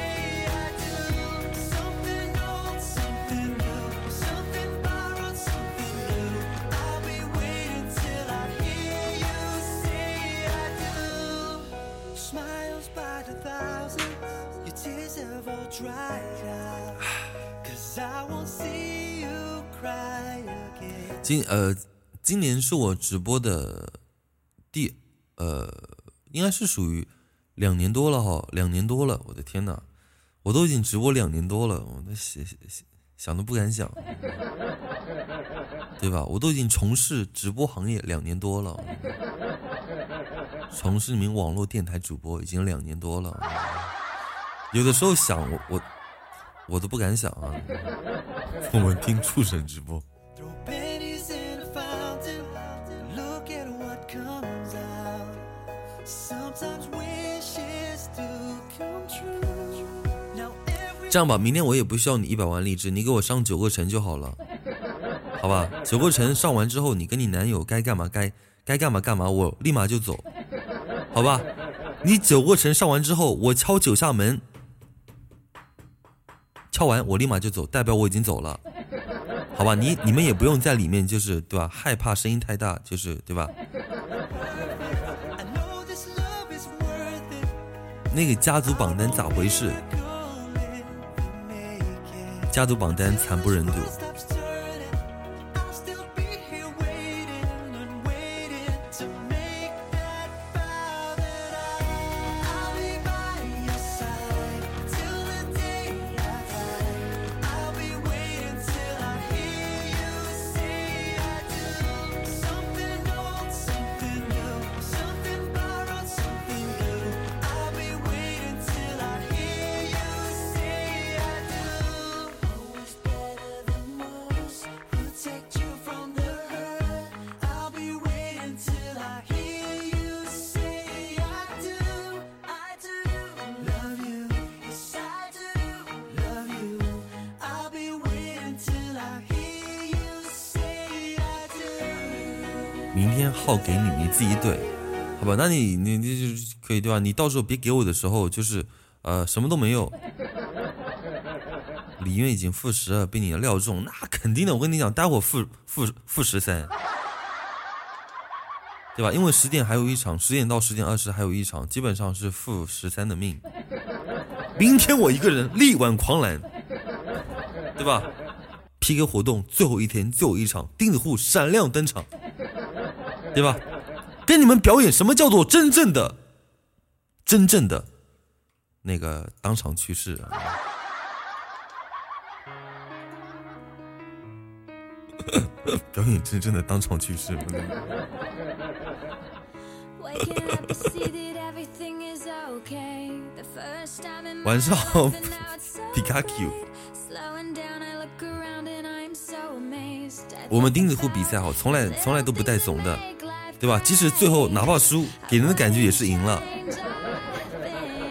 今呃，今年是我直播的第呃，应该是属于。两年多了哈，两年多了，我的天哪，我都已经直播两年多了，我都想想都不敢想，对吧？我都已经从事直播行业两年多了，从事一名网络电台主播已经两年多了，有的时候想我我我都不敢想啊，我们听畜生直播。这样吧，明天我也不需要你一百万励志，你给我上九个城就好了，好吧？九个城上完之后，你跟你男友该干嘛该该干嘛干嘛，我立马就走，好吧？你九个城上完之后，我敲九下门，敲完我立马就走，代表我已经走了，好吧？你你们也不用在里面，就是对吧？害怕声音太大，就是对吧？那个家族榜单咋回事？家族榜单惨不忍睹。明天号给你，你自己怼，好吧？那你你你就可以对吧？你到时候别给我的时候就是呃什么都没有。李渊已经负十了，被你料中，那肯定的。我跟你讲，待会负负负十三，对吧？因为十点还有一场，十点到十点二十还有一场，基本上是负十三的命。明天我一个人力挽狂澜，对吧？PK 活动最后一天，最后一场，钉子户闪亮登场，对吧？跟你们表演什么叫做真正的、真正的那个当场去世。啊 表演真正的当场去世。晚上，皮卡丘。我们钉子户比赛好，从来从来都不带怂的，对吧？即使最后哪怕输，给人的感觉也是赢了。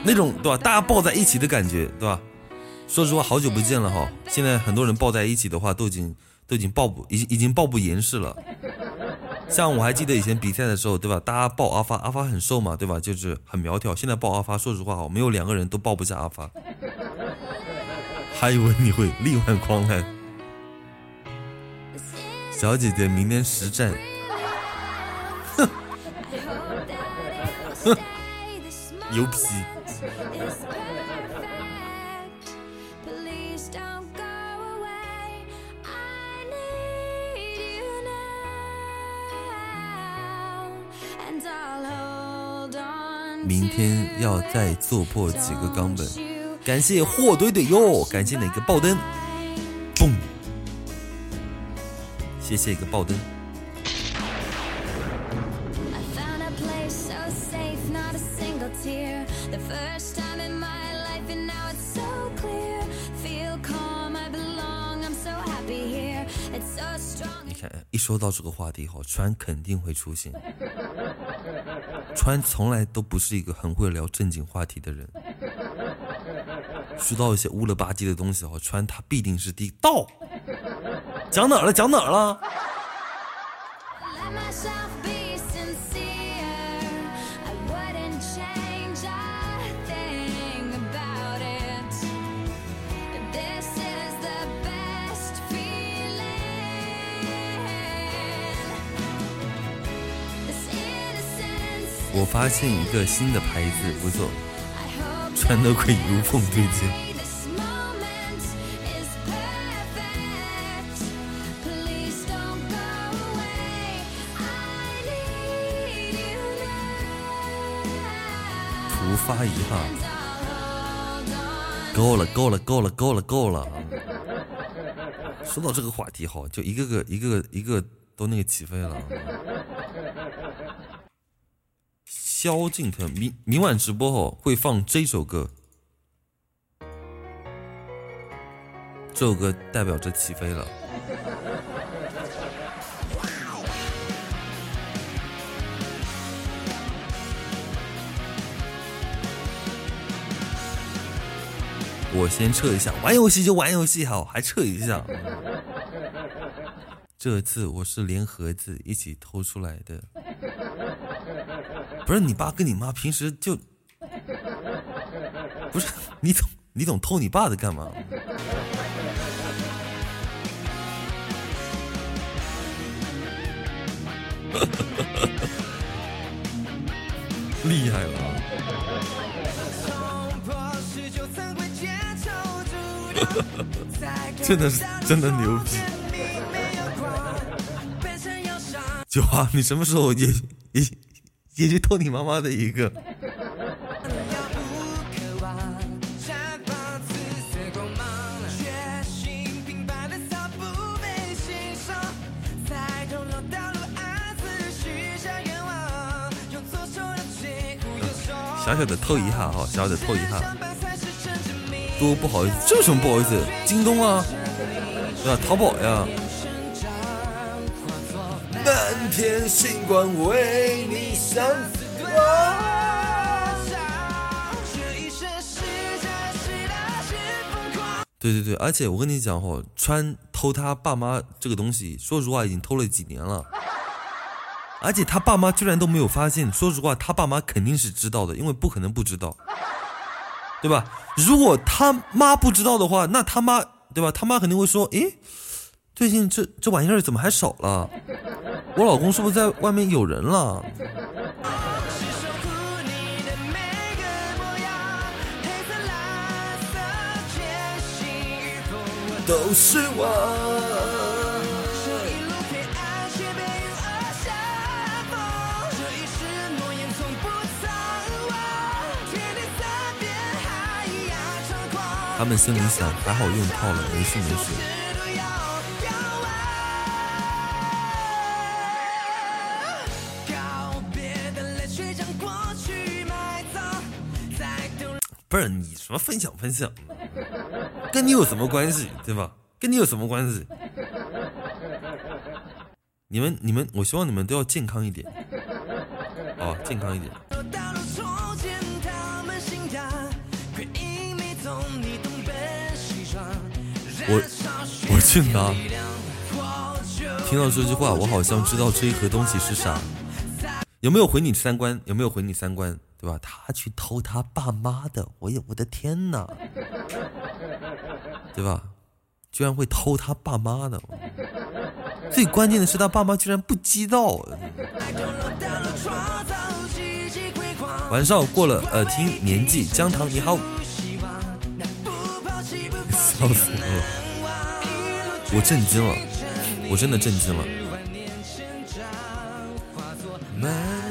那种对吧？大家抱在一起的感觉，对吧？说实话，好久不见了哈。现在很多人抱在一起的话，都已经。都已经抱不，已经已经抱不严实了。像我还记得以前比赛的时候，对吧？大家抱阿发，阿发很瘦嘛，对吧？就是很苗条。现在抱阿发，说实话，哈，没有两个人都抱不下阿发。还以为你会力挽狂澜，小姐姐明天实战。牛皮。明天要再做破几个冈本，感谢货怼怼哟，感谢哪个爆灯，嘣，谢谢一个爆灯。一说到这个话题哈，川肯定会出现。川从来都不是一个很会聊正经话题的人，说到一些乌了吧唧的东西哈，川他必定是地道，讲哪儿了？讲哪儿了？我发现一个新的牌子不错，穿的可以无缝对接。突发遗憾，够了够了够了够了够了！说到这个话题好，就一个个一个一个都那个起飞了。萧敬腾明明晚直播后会放这首歌，这首歌代表着起飞了。我先撤一下，玩游戏就玩游戏好，还撤一下。这次我是连盒子一起偷出来的。不是你爸跟你妈平时就 不是你总你总偷你爸的干嘛？厉害了！真的是真的牛逼！九华，你什么时候也也？也就偷你妈妈的一个。小小的偷一下哈，小小的偷一下，多不好意思，这有什么不好意思？京东啊，对吧？淘宝呀。满天星光为你对对对，而且我跟你讲哦，川偷他爸妈这个东西，说实话已经偷了几年了。而且他爸妈居然都没有发现。说实话，他爸妈肯定是知道的，因为不可能不知道，对吧？如果他妈不知道的话，那他妈对吧？他妈肯定会说：“诶，最近这这玩意儿怎么还少了？我老公是不是在外面有人了？”都是我。他们心里想，还好用套了，没事没事。不是你什么分享分享，跟你有什么关系，对吧？跟你有什么关系？你们你们，我希望你们都要健康一点，哦，健康一点。我我去哪？听到这句话，我好像知道这一盒东西是啥。有没有毁你三观？有没有毁你三观？对吧？他去偷他爸妈的，我有我的天哪！对吧？居然会偷他爸妈的，最关键的是他爸妈居然不知道。晚上过了，呃，听年纪姜糖你好。笑死了！我震惊了，我真的震惊了。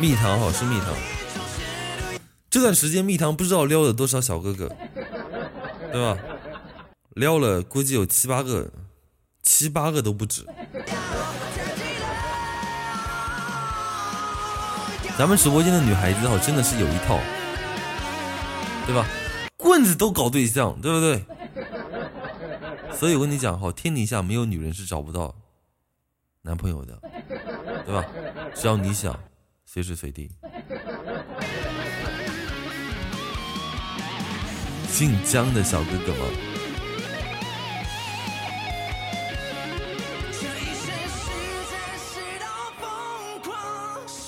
蜜糖好是蜜糖。这段时间蜜糖不知道撩了多少小哥哥，对吧？撩了估计有七八个，七八个都不止。咱们直播间的女孩子哈，真的是有一套，对吧？棍子都搞对象，对不对？所以我跟你讲哈，天底下没有女人是找不到男朋友的，对吧？只要你想，随时随地。姓姜的小哥哥吗？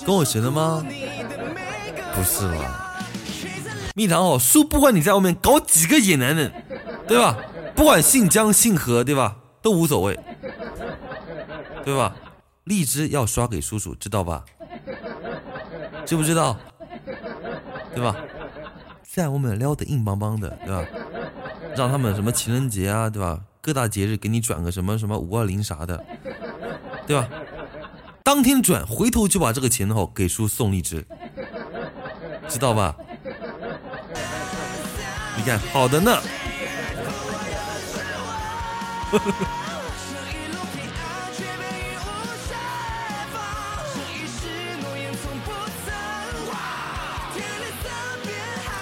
跟我学的吗？不是吧。蜜糖哦，叔，不管你在外面搞几个野男人，对吧？不管姓姜姓何，对吧？都无所谓，对吧？荔枝要刷给叔叔，知道吧？知不知道？对吧？在我们撩的硬邦邦的，对吧？让他们什么情人节啊，对吧？各大节日给你转个什么什么五二零啥的，对吧？当天转，回头就把这个钱哦给叔送荔枝，知道吧？你看，好的呢。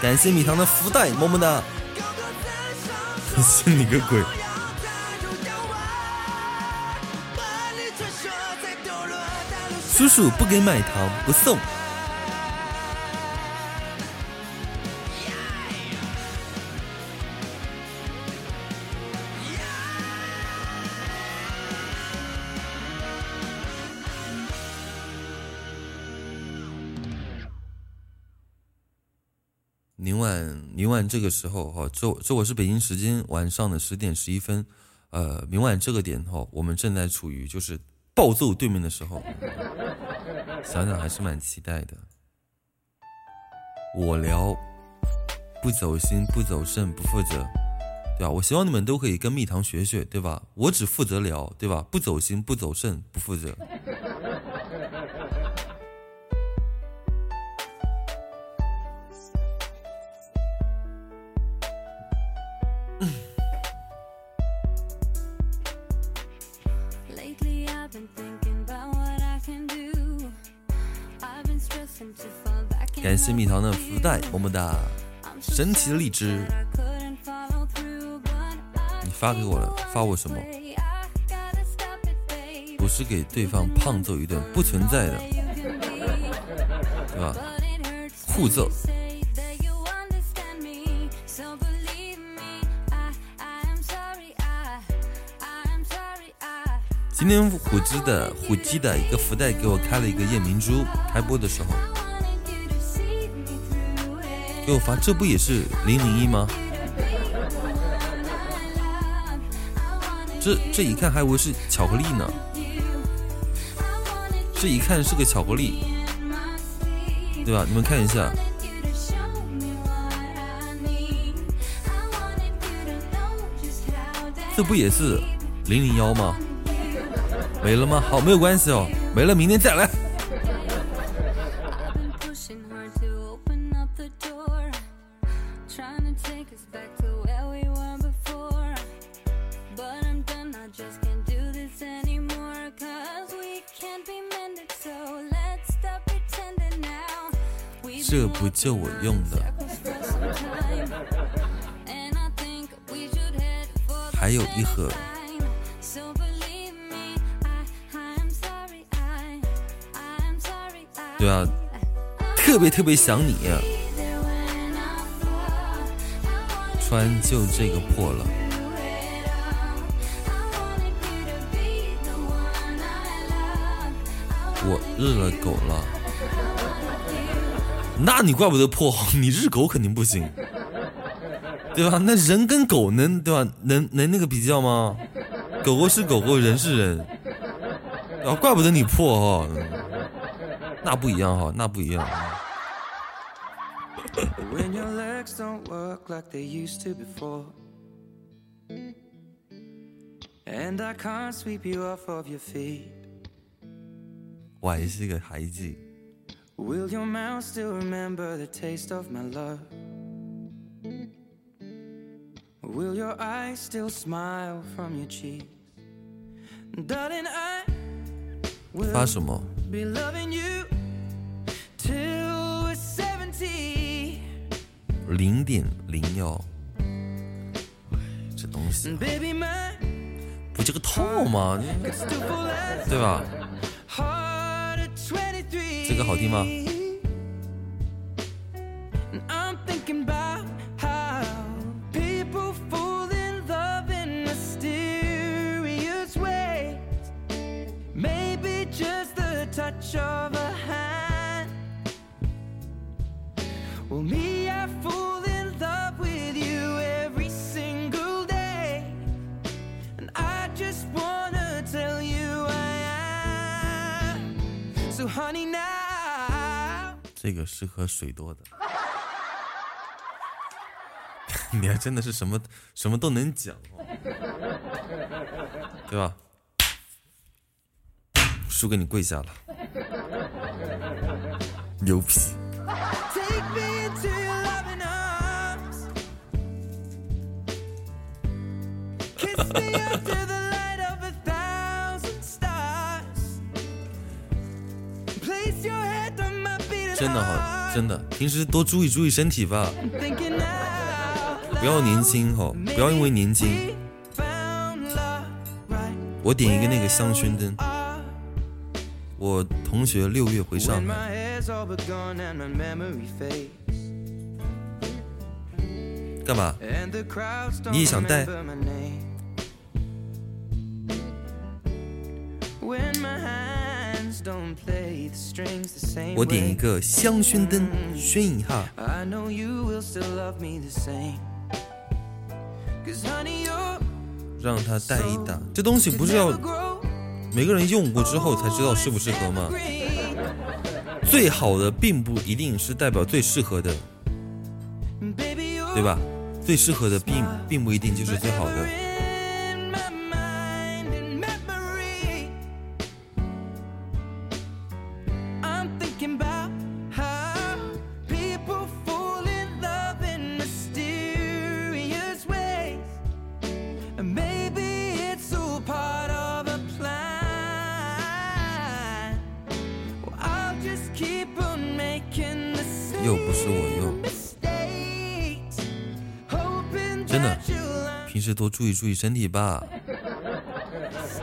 感谢米糖的福袋，么么哒。信你个鬼！叔叔不给买糖，不送。这个时候哈，这这我是北京时间晚上的十点十一分，呃，明晚这个点哈，我们正在处于就是暴揍对面的时候，想想还是蛮期待的。我聊不走心不走肾不负责，对吧？我希望你们都可以跟蜜糖学学，对吧？我只负责聊，对吧？不走心不走肾不负责。感谢蜜糖的福袋，么么哒！神奇的荔枝，你发给我了，发我什么？不是给对方胖揍一顿，不存在的，对吧？互揍。今天虎鸡的虎鸡的一个福袋给我开了一个夜明珠，开播的时候给我发，这不也是零零一吗？这这一看还以为是巧克力呢，这一看是个巧克力，对吧？你们看一下，这不也是零零幺吗？没了吗？好，没有关系哦，没了，明天再来。别特别想你，穿就这个破了，我日了狗了，那你怪不得破，你日狗肯定不行，对吧？那人跟狗能对吧？能能那个比较吗？狗狗是狗狗，人是人，啊，怪不得你破哈。那不一样哈，那不一样。我还是个孩子。发什么？ 零点零幺，这东西不就个套吗？对吧？这个好听吗？这个适合水多的，你还真的是什么什么都能讲，对吧？输给你跪下了，牛皮。真的哈，真的，平时多注意注意身体吧，不要年轻哈，不要因为年轻。我点一个那个香薰灯。我同学六月回上海，干嘛？你也想带？我点一个香薰灯，熏一下。让它带一打，这东西不是要每个人用过之后才知道适不适合吗？最好的并不一定是代表最适合的，对吧？最适合的并并不一定就是最好的。多注意注意身体吧，是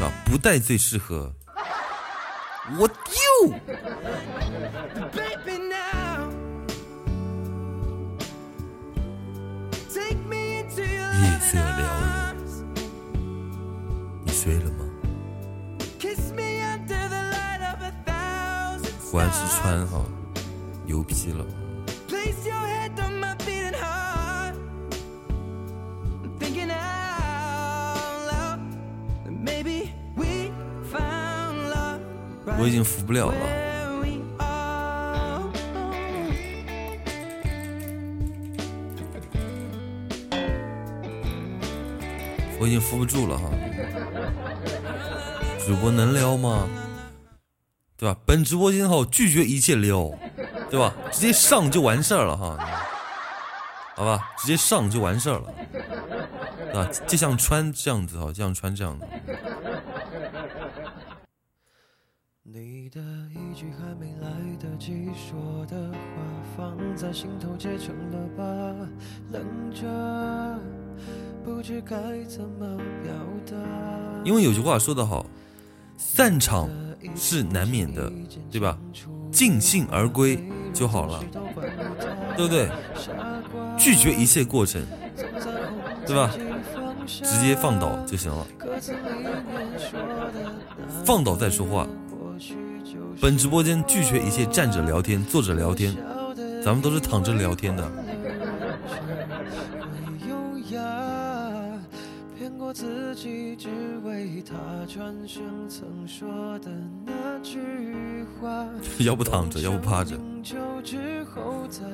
吧？不戴最适合。我丢！夜色撩人，你睡了吗？果然是穿好，牛批了。我已经扶不了了，我已经扶不住了哈。主播能撩吗？对吧？本直播间号拒绝一切撩，对吧？直接上就完事儿了哈。好吧，直接上就完事儿了，啊，就像穿这样子哈，就像穿这样子。句话说得好，散场是难免的，对吧？尽兴而归就好了，对不对？拒绝一切过程，对吧？直接放倒就行了，放倒再说话。本直播间拒绝一切站着聊天、坐着聊天，咱们都是躺着聊天的。要不躺着，要不趴着，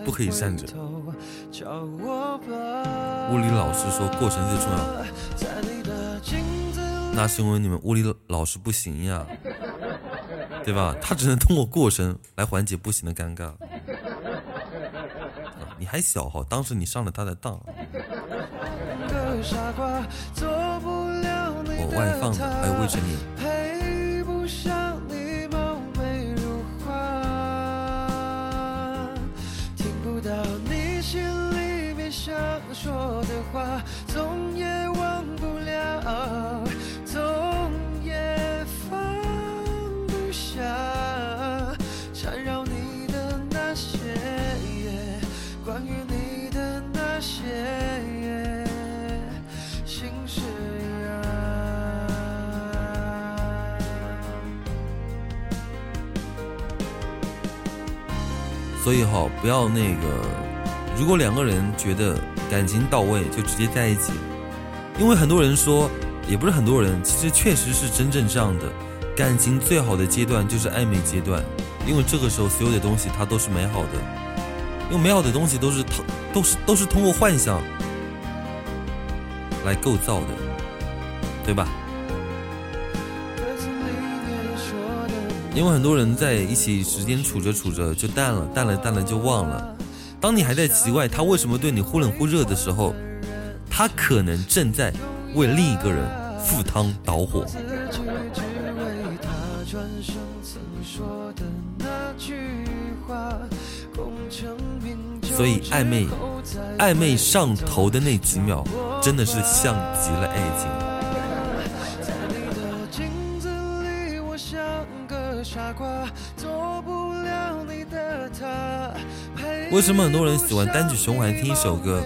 不可以站着。物理老师说过程最重要，那是因为你们物理老师不行呀。对吧？他只能通过过程来缓解不行的尴尬。你还小哈，当时你上了他的当。我外放的，还有未成年。说的话总也忘不了，总也放不下，缠绕你的那些关于你的那些心事啊。所以哈，不要那个，如果两个人觉得。感情到位，就直接在一起。因为很多人说，也不是很多人，其实确实是真正这样的。感情最好的阶段就是暧昧阶段，因为这个时候所有的东西它都是美好的，因为美好的东西都是通都是都是通过幻想来构造的，对吧？因为很多人在一起时间处着处着就淡了，淡了淡了就忘了。当你还在奇怪他为什么对你忽冷忽热的时候，他可能正在为另一个人赴汤蹈火。所以暧昧，暧昧上头的那几秒，真的是像极了爱情。为什么很多人喜欢单曲循环听一首歌，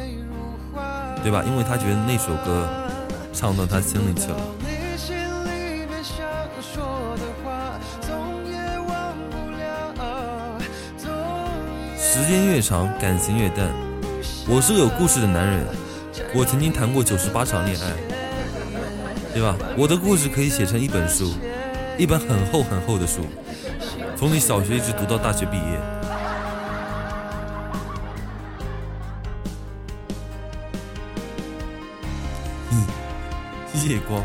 对吧？因为他觉得那首歌唱到他心里去了。时间越长，感情越淡。我是个有故事的男人，我曾经谈过九十八场恋爱，对吧？我的故事可以写成一本书。一本很厚很厚的书，从你小学一直读到大学毕业。光。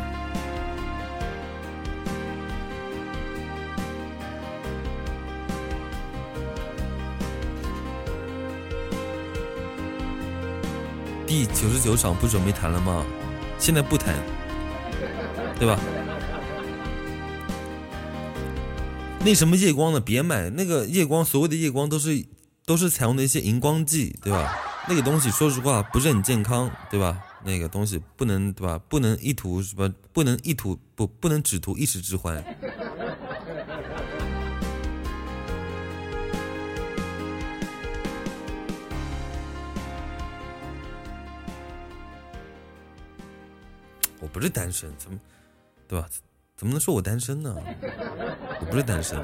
第九十九场不准备谈了吗？现在不谈，对吧？那什么夜光的别买，那个夜光所谓的夜光都是都是采用的一些荧光剂，对吧？那个东西说实话不是很健康，对吧？那个东西不能对吧？不能一图什么？不能一图不不能只图一时之欢。我不是单身，怎么对吧？怎么能说我单身呢？我不是单身。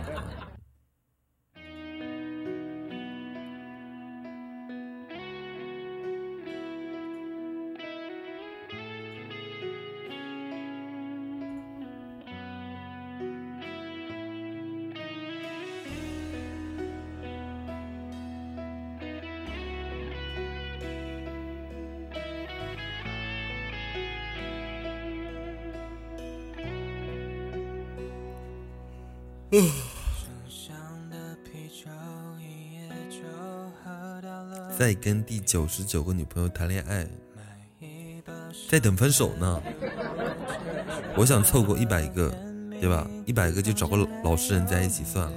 在跟第九十九个女朋友谈恋爱，在等分手呢。我想凑够一百个，对吧？一百个就找个老实人在一起算了。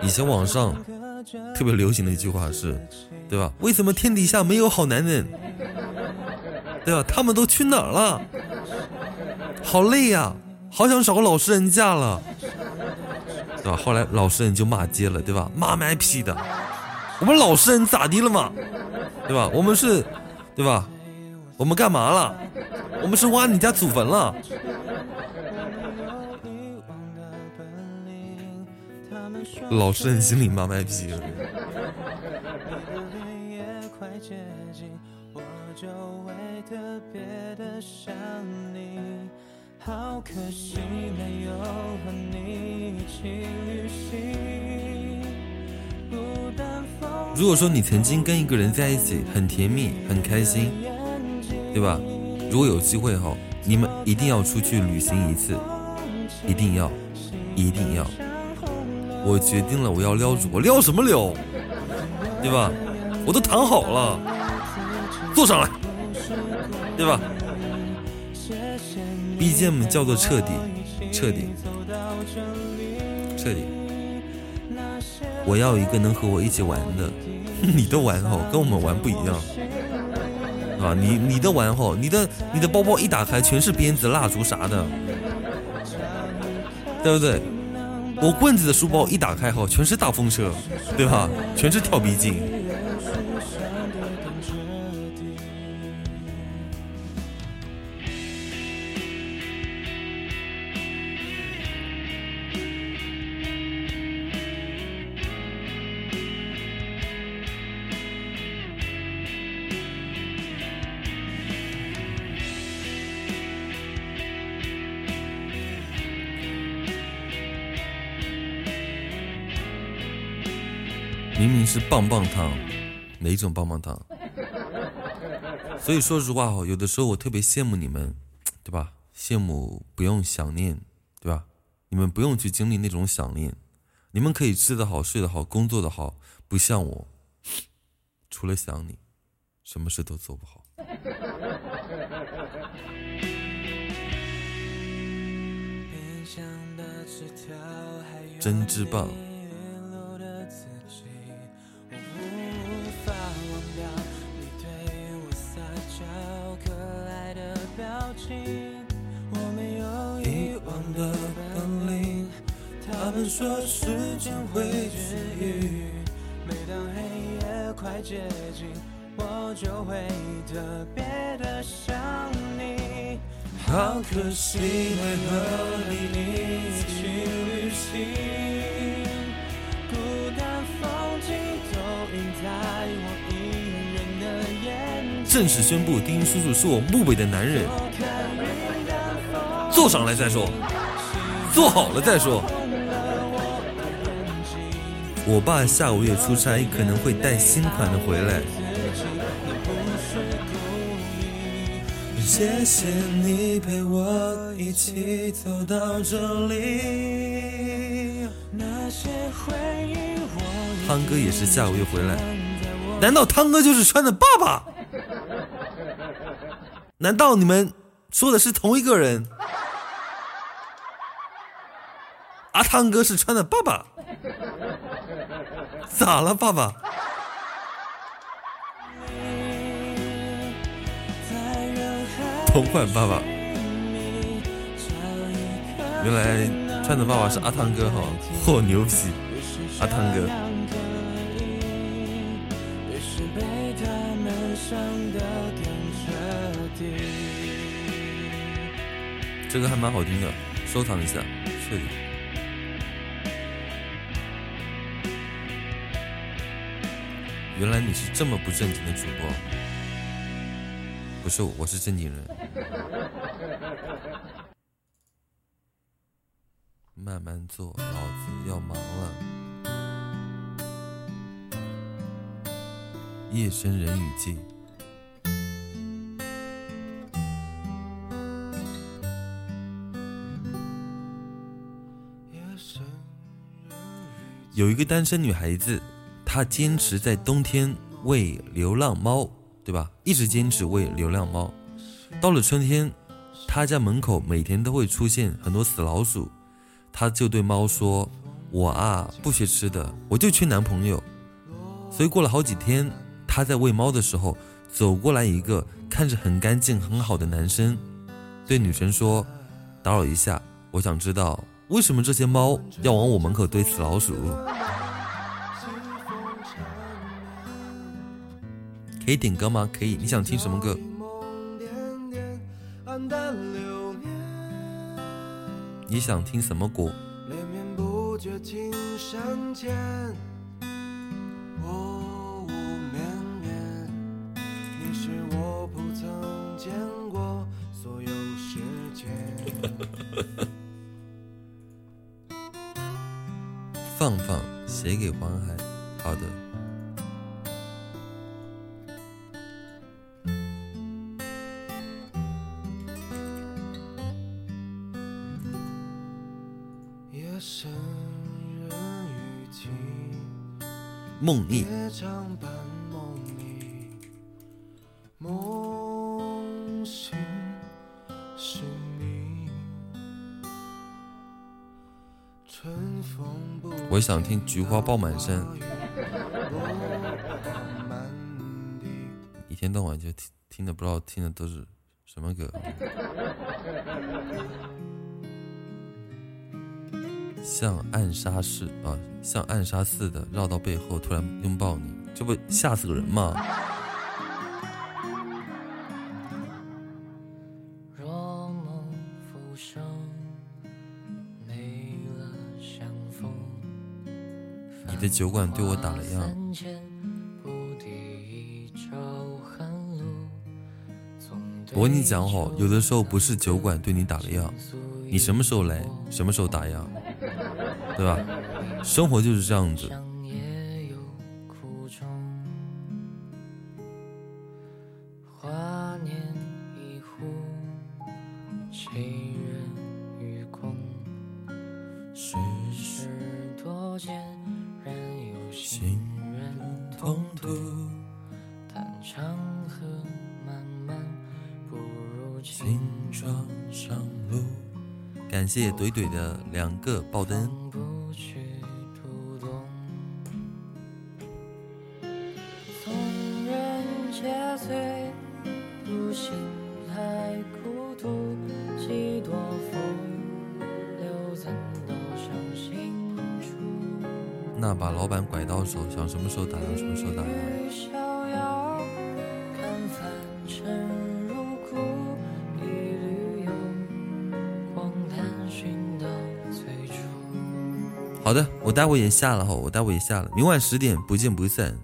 以前网上特别流行的一句话是，对吧？为什么天底下没有好男人？对吧？他们都去哪儿了？好累呀，好想找个老实人嫁了。对吧？后来老实人就骂街了，对吧？骂卖批的，我们老实人咋的了嘛？对吧？我们是，对吧？我们干嘛了？我们是挖你家祖坟了？老实人心里骂卖批。如果说你曾经跟一个人在一起很甜蜜很开心，对吧？如果有机会哈，你们一定要出去旅行一次，一定要，一定要。我决定了，我要撩主播，撩什么撩？对吧？我都躺好了，坐上来，对吧？BGM 叫做彻底，彻底，彻底。我要一个能和我一起玩的，你的玩吼跟我们玩不一样，啊，你你的玩吼，你的你的包包一打开全是鞭子、蜡烛啥的，对不对？我棍子的书包一打开后全是大风车，对吧？全是跳皮筋。棒棒糖，哪种棒棒糖？所以说实话哈，有的时候我特别羡慕你们，对吧？羡慕不用想念，对吧？你们不用去经历那种想念，你们可以吃得好、睡得好、工作的好，不像我，除了想你，什么事都做不好。真知棒。们说时间会治愈，每当黑夜快接近，我就会特别的想你。好可惜没和你一起旅行，孤单风景都印在我一人的眼正式宣布，丁叔叔是我墓北的男人。坐上来再说，坐好了再说。我爸下个月出差，可能会带新款的回来。谢谢你陪我一起走到这里。汤哥也是下午又回来，难道汤哥就是川的爸爸？难道你们说的是同一个人？阿汤哥是川的爸爸。咋了？爸爸。同款爸爸。原来川子爸爸是阿汤哥哈，破牛皮。阿汤哥。这个还蛮好听的，收藏一下，谢谢。原来你是这么不正经的主播，不是我，我是正经人。慢慢做，老子要忙了。夜深人语静。有一个单身女孩子，她坚持在冬天喂流浪猫，对吧？一直坚持喂流浪猫。到了春天，她家门口每天都会出现很多死老鼠，她就对猫说：“我啊，不缺吃的，我就缺男朋友。”所以过了好几天，她在喂猫的时候，走过来一个看着很干净很好的男生，对女神说：“打扰一下，我想知道。”为什么这些猫要往我门口堆死老鼠？可以点歌吗？可以，你想听什么歌？你想听什么歌？放放写给黄海，好的。梦忆。我想听《菊花爆满山》，一天到晚就听听的，不知道听的都是什么歌。像暗杀似啊，像暗杀似的绕到背后，突然拥抱你，这不吓死个人吗？你的酒馆对我打了烊。我跟你讲哦，有的时候不是酒馆对你打了烊，你什么时候来，什么时候打烊，对吧？生活就是这样子。感谢怼怼的两个爆灯。我待会也下了哈，我待会也下了，明晚十点不见不散。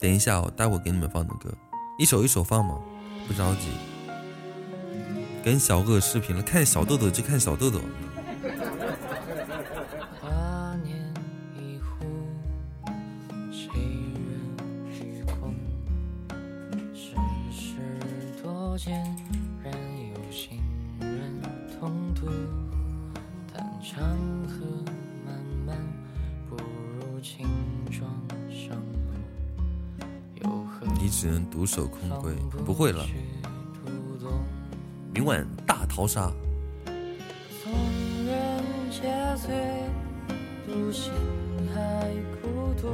等一下哦，待会给你们放的歌，一首一首放嘛，不着急。跟小哥视频了，看小豆豆就看小豆豆。走空闺，不会了。明晚大逃杀。人皆醉，独醒孤独，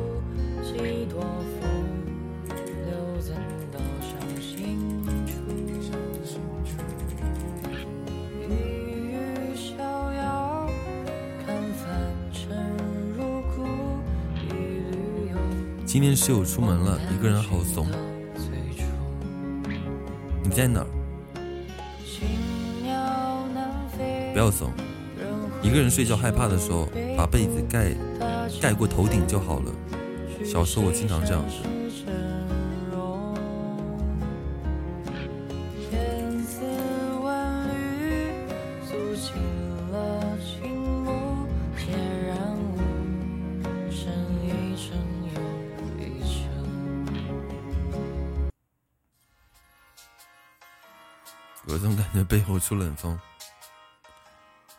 几多风流怎伤心处？逍遥，看凡尘如故，一缕。今天室友出门了，一个人好怂。你在哪儿？不要怂，一个人睡觉害怕的时候，把被子盖盖过头顶就好了。小时候我经常这样总感觉背后出冷风。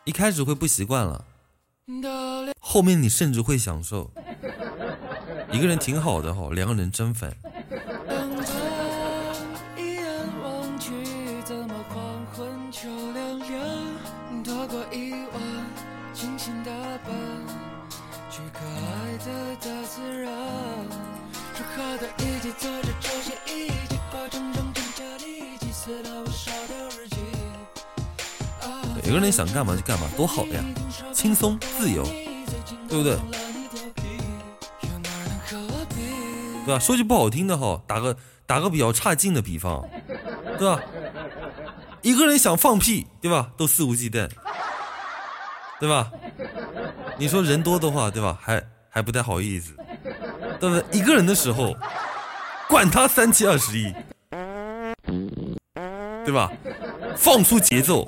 一开始会不习惯了，后面你甚至会享受。一个人挺好的哈，两个人真烦。想干嘛就干嘛，多好呀，轻松自由，对不对？对吧？说句不好听的哈，打个打个比较差劲的比方，对吧？一个人想放屁，对吧？都肆无忌惮，对吧？你说人多的话，对吧？还还不太好意思，对不对？一个人的时候，管他三七二十一，对吧？放出节奏。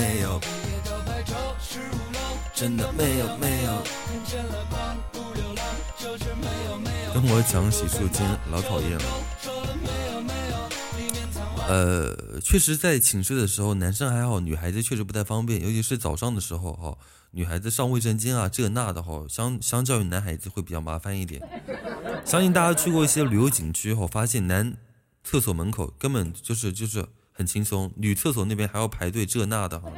真的没有没有。跟我讲洗漱间，老讨厌了。呃，确实，在寝室的时候，男生还好，女孩子确实不太方便，尤其是早上的时候哈，女孩子上卫生间啊，这那的哈，相相较于男孩子会比较麻烦一点。相信大家去过一些旅游景区后，发现男厕所门口根本就是就是很轻松，女厕所那边还要排队这那的哈。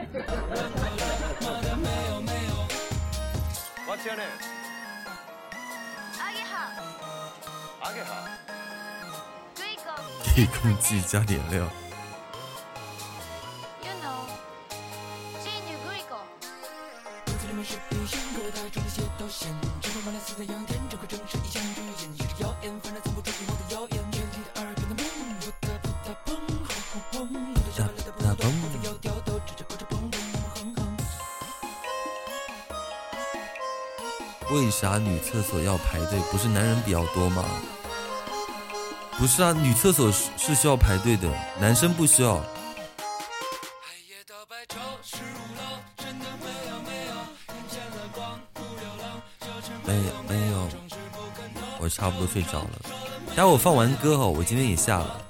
给空气加点料。为啥女厕所要排队？不是男人比较多吗？不是啊，女厕所是是需要排队的，男生不需要。没有没有，我差不多睡着了。待会我放完歌哈，我今天也下了。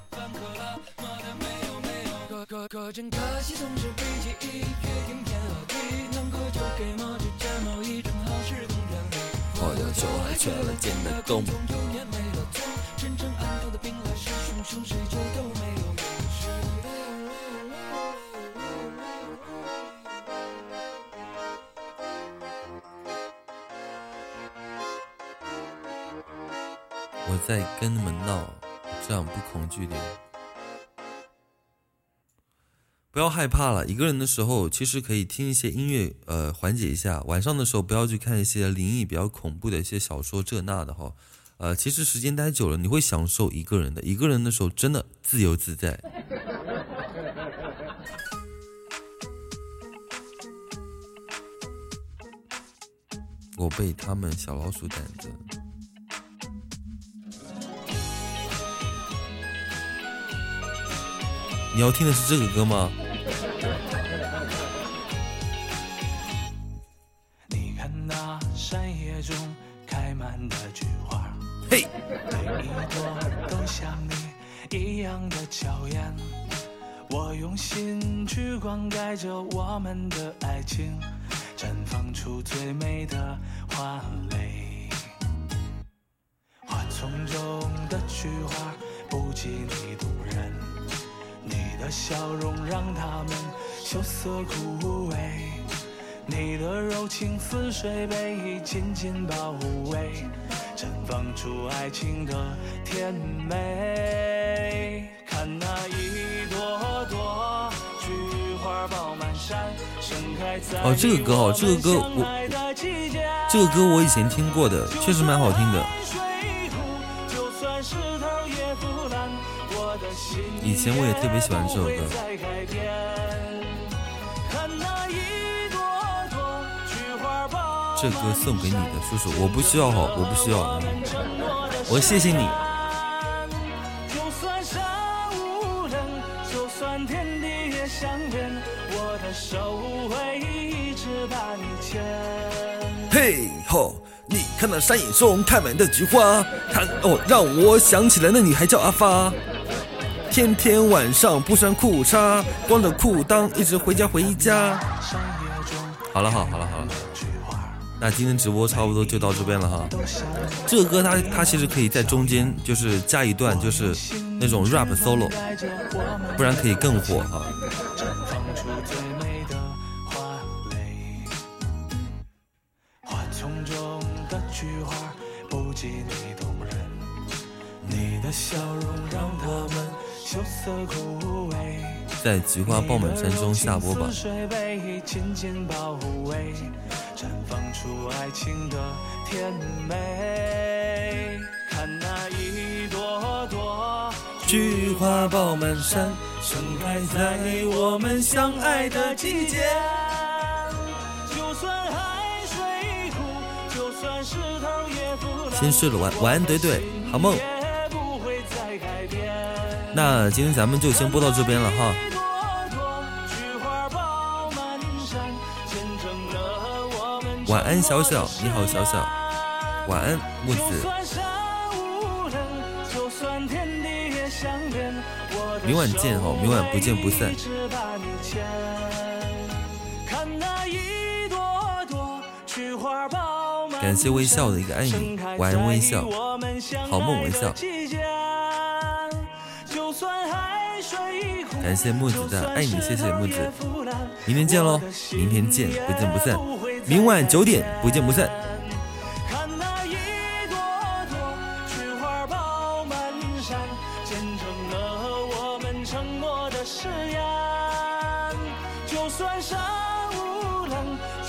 我在跟他们闹，这样不恐惧点。不要害怕了，一个人的时候其实可以听一些音乐，呃，缓解一下。晚上的时候不要去看一些灵异、比较恐怖的一些小说，这那的哈。呃，其实时间待久了，你会享受一个人的。一个人的时候，真的自由自在。我被他们小老鼠逮着。你要听的是这个歌吗？你看那山野中开满的菊花，嘿，每一朵都像你一样的娇艳。我用心去灌溉着我们的爱情，绽放出最美的花蕾。花丛中的菊花。不及你动人。你的笑容让他们羞涩枯萎，你的柔情似水被紧紧包围，绽放出爱情的甜美。看那一朵朵菊花爆满山，盛开在哦，这个歌哦，这个歌我。这个歌我以前听过的，确实蛮好听的。以前我也特别喜欢这首歌这歌送给你的叔叔，我不需要哈，我不需要。我谢谢你。嘿吼！你看那山野中开满的菊花，它哦让我想起了那女孩叫阿发。天天晚上不穿裤衩，光着裤裆一直回家回家。好了好好了好了，菊花那今天直播差不多就到这边了哈。这个歌它它其实可以在中间就是加一段就是那种 rap solo，不然可以更火哈。绽放出最美的花蕾。花丛中的菊花不及你动人，你的笑容让它们。在菊花爆满山中下播吧。菊花爆满山，盛开在我们相爱的季节。就算海水枯，就算石头也腐烂。先睡了，晚晚安，怼怼，好梦。那今天咱们就先播到这边了哈。晚安，小小，你好，小小。晚安，木子。明晚见哦明晚不见不散看那一朵朵菊花爆满感谢微笑的一个爱你，晚安微笑。好梦微笑感谢木子的爱你，谢谢木子。明天见喽，明天见，不见不散。明晚九点不见不散。看那一朵朵菊花爆满山，见证了我们承诺的誓言。就算山无人，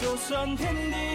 就算天地也。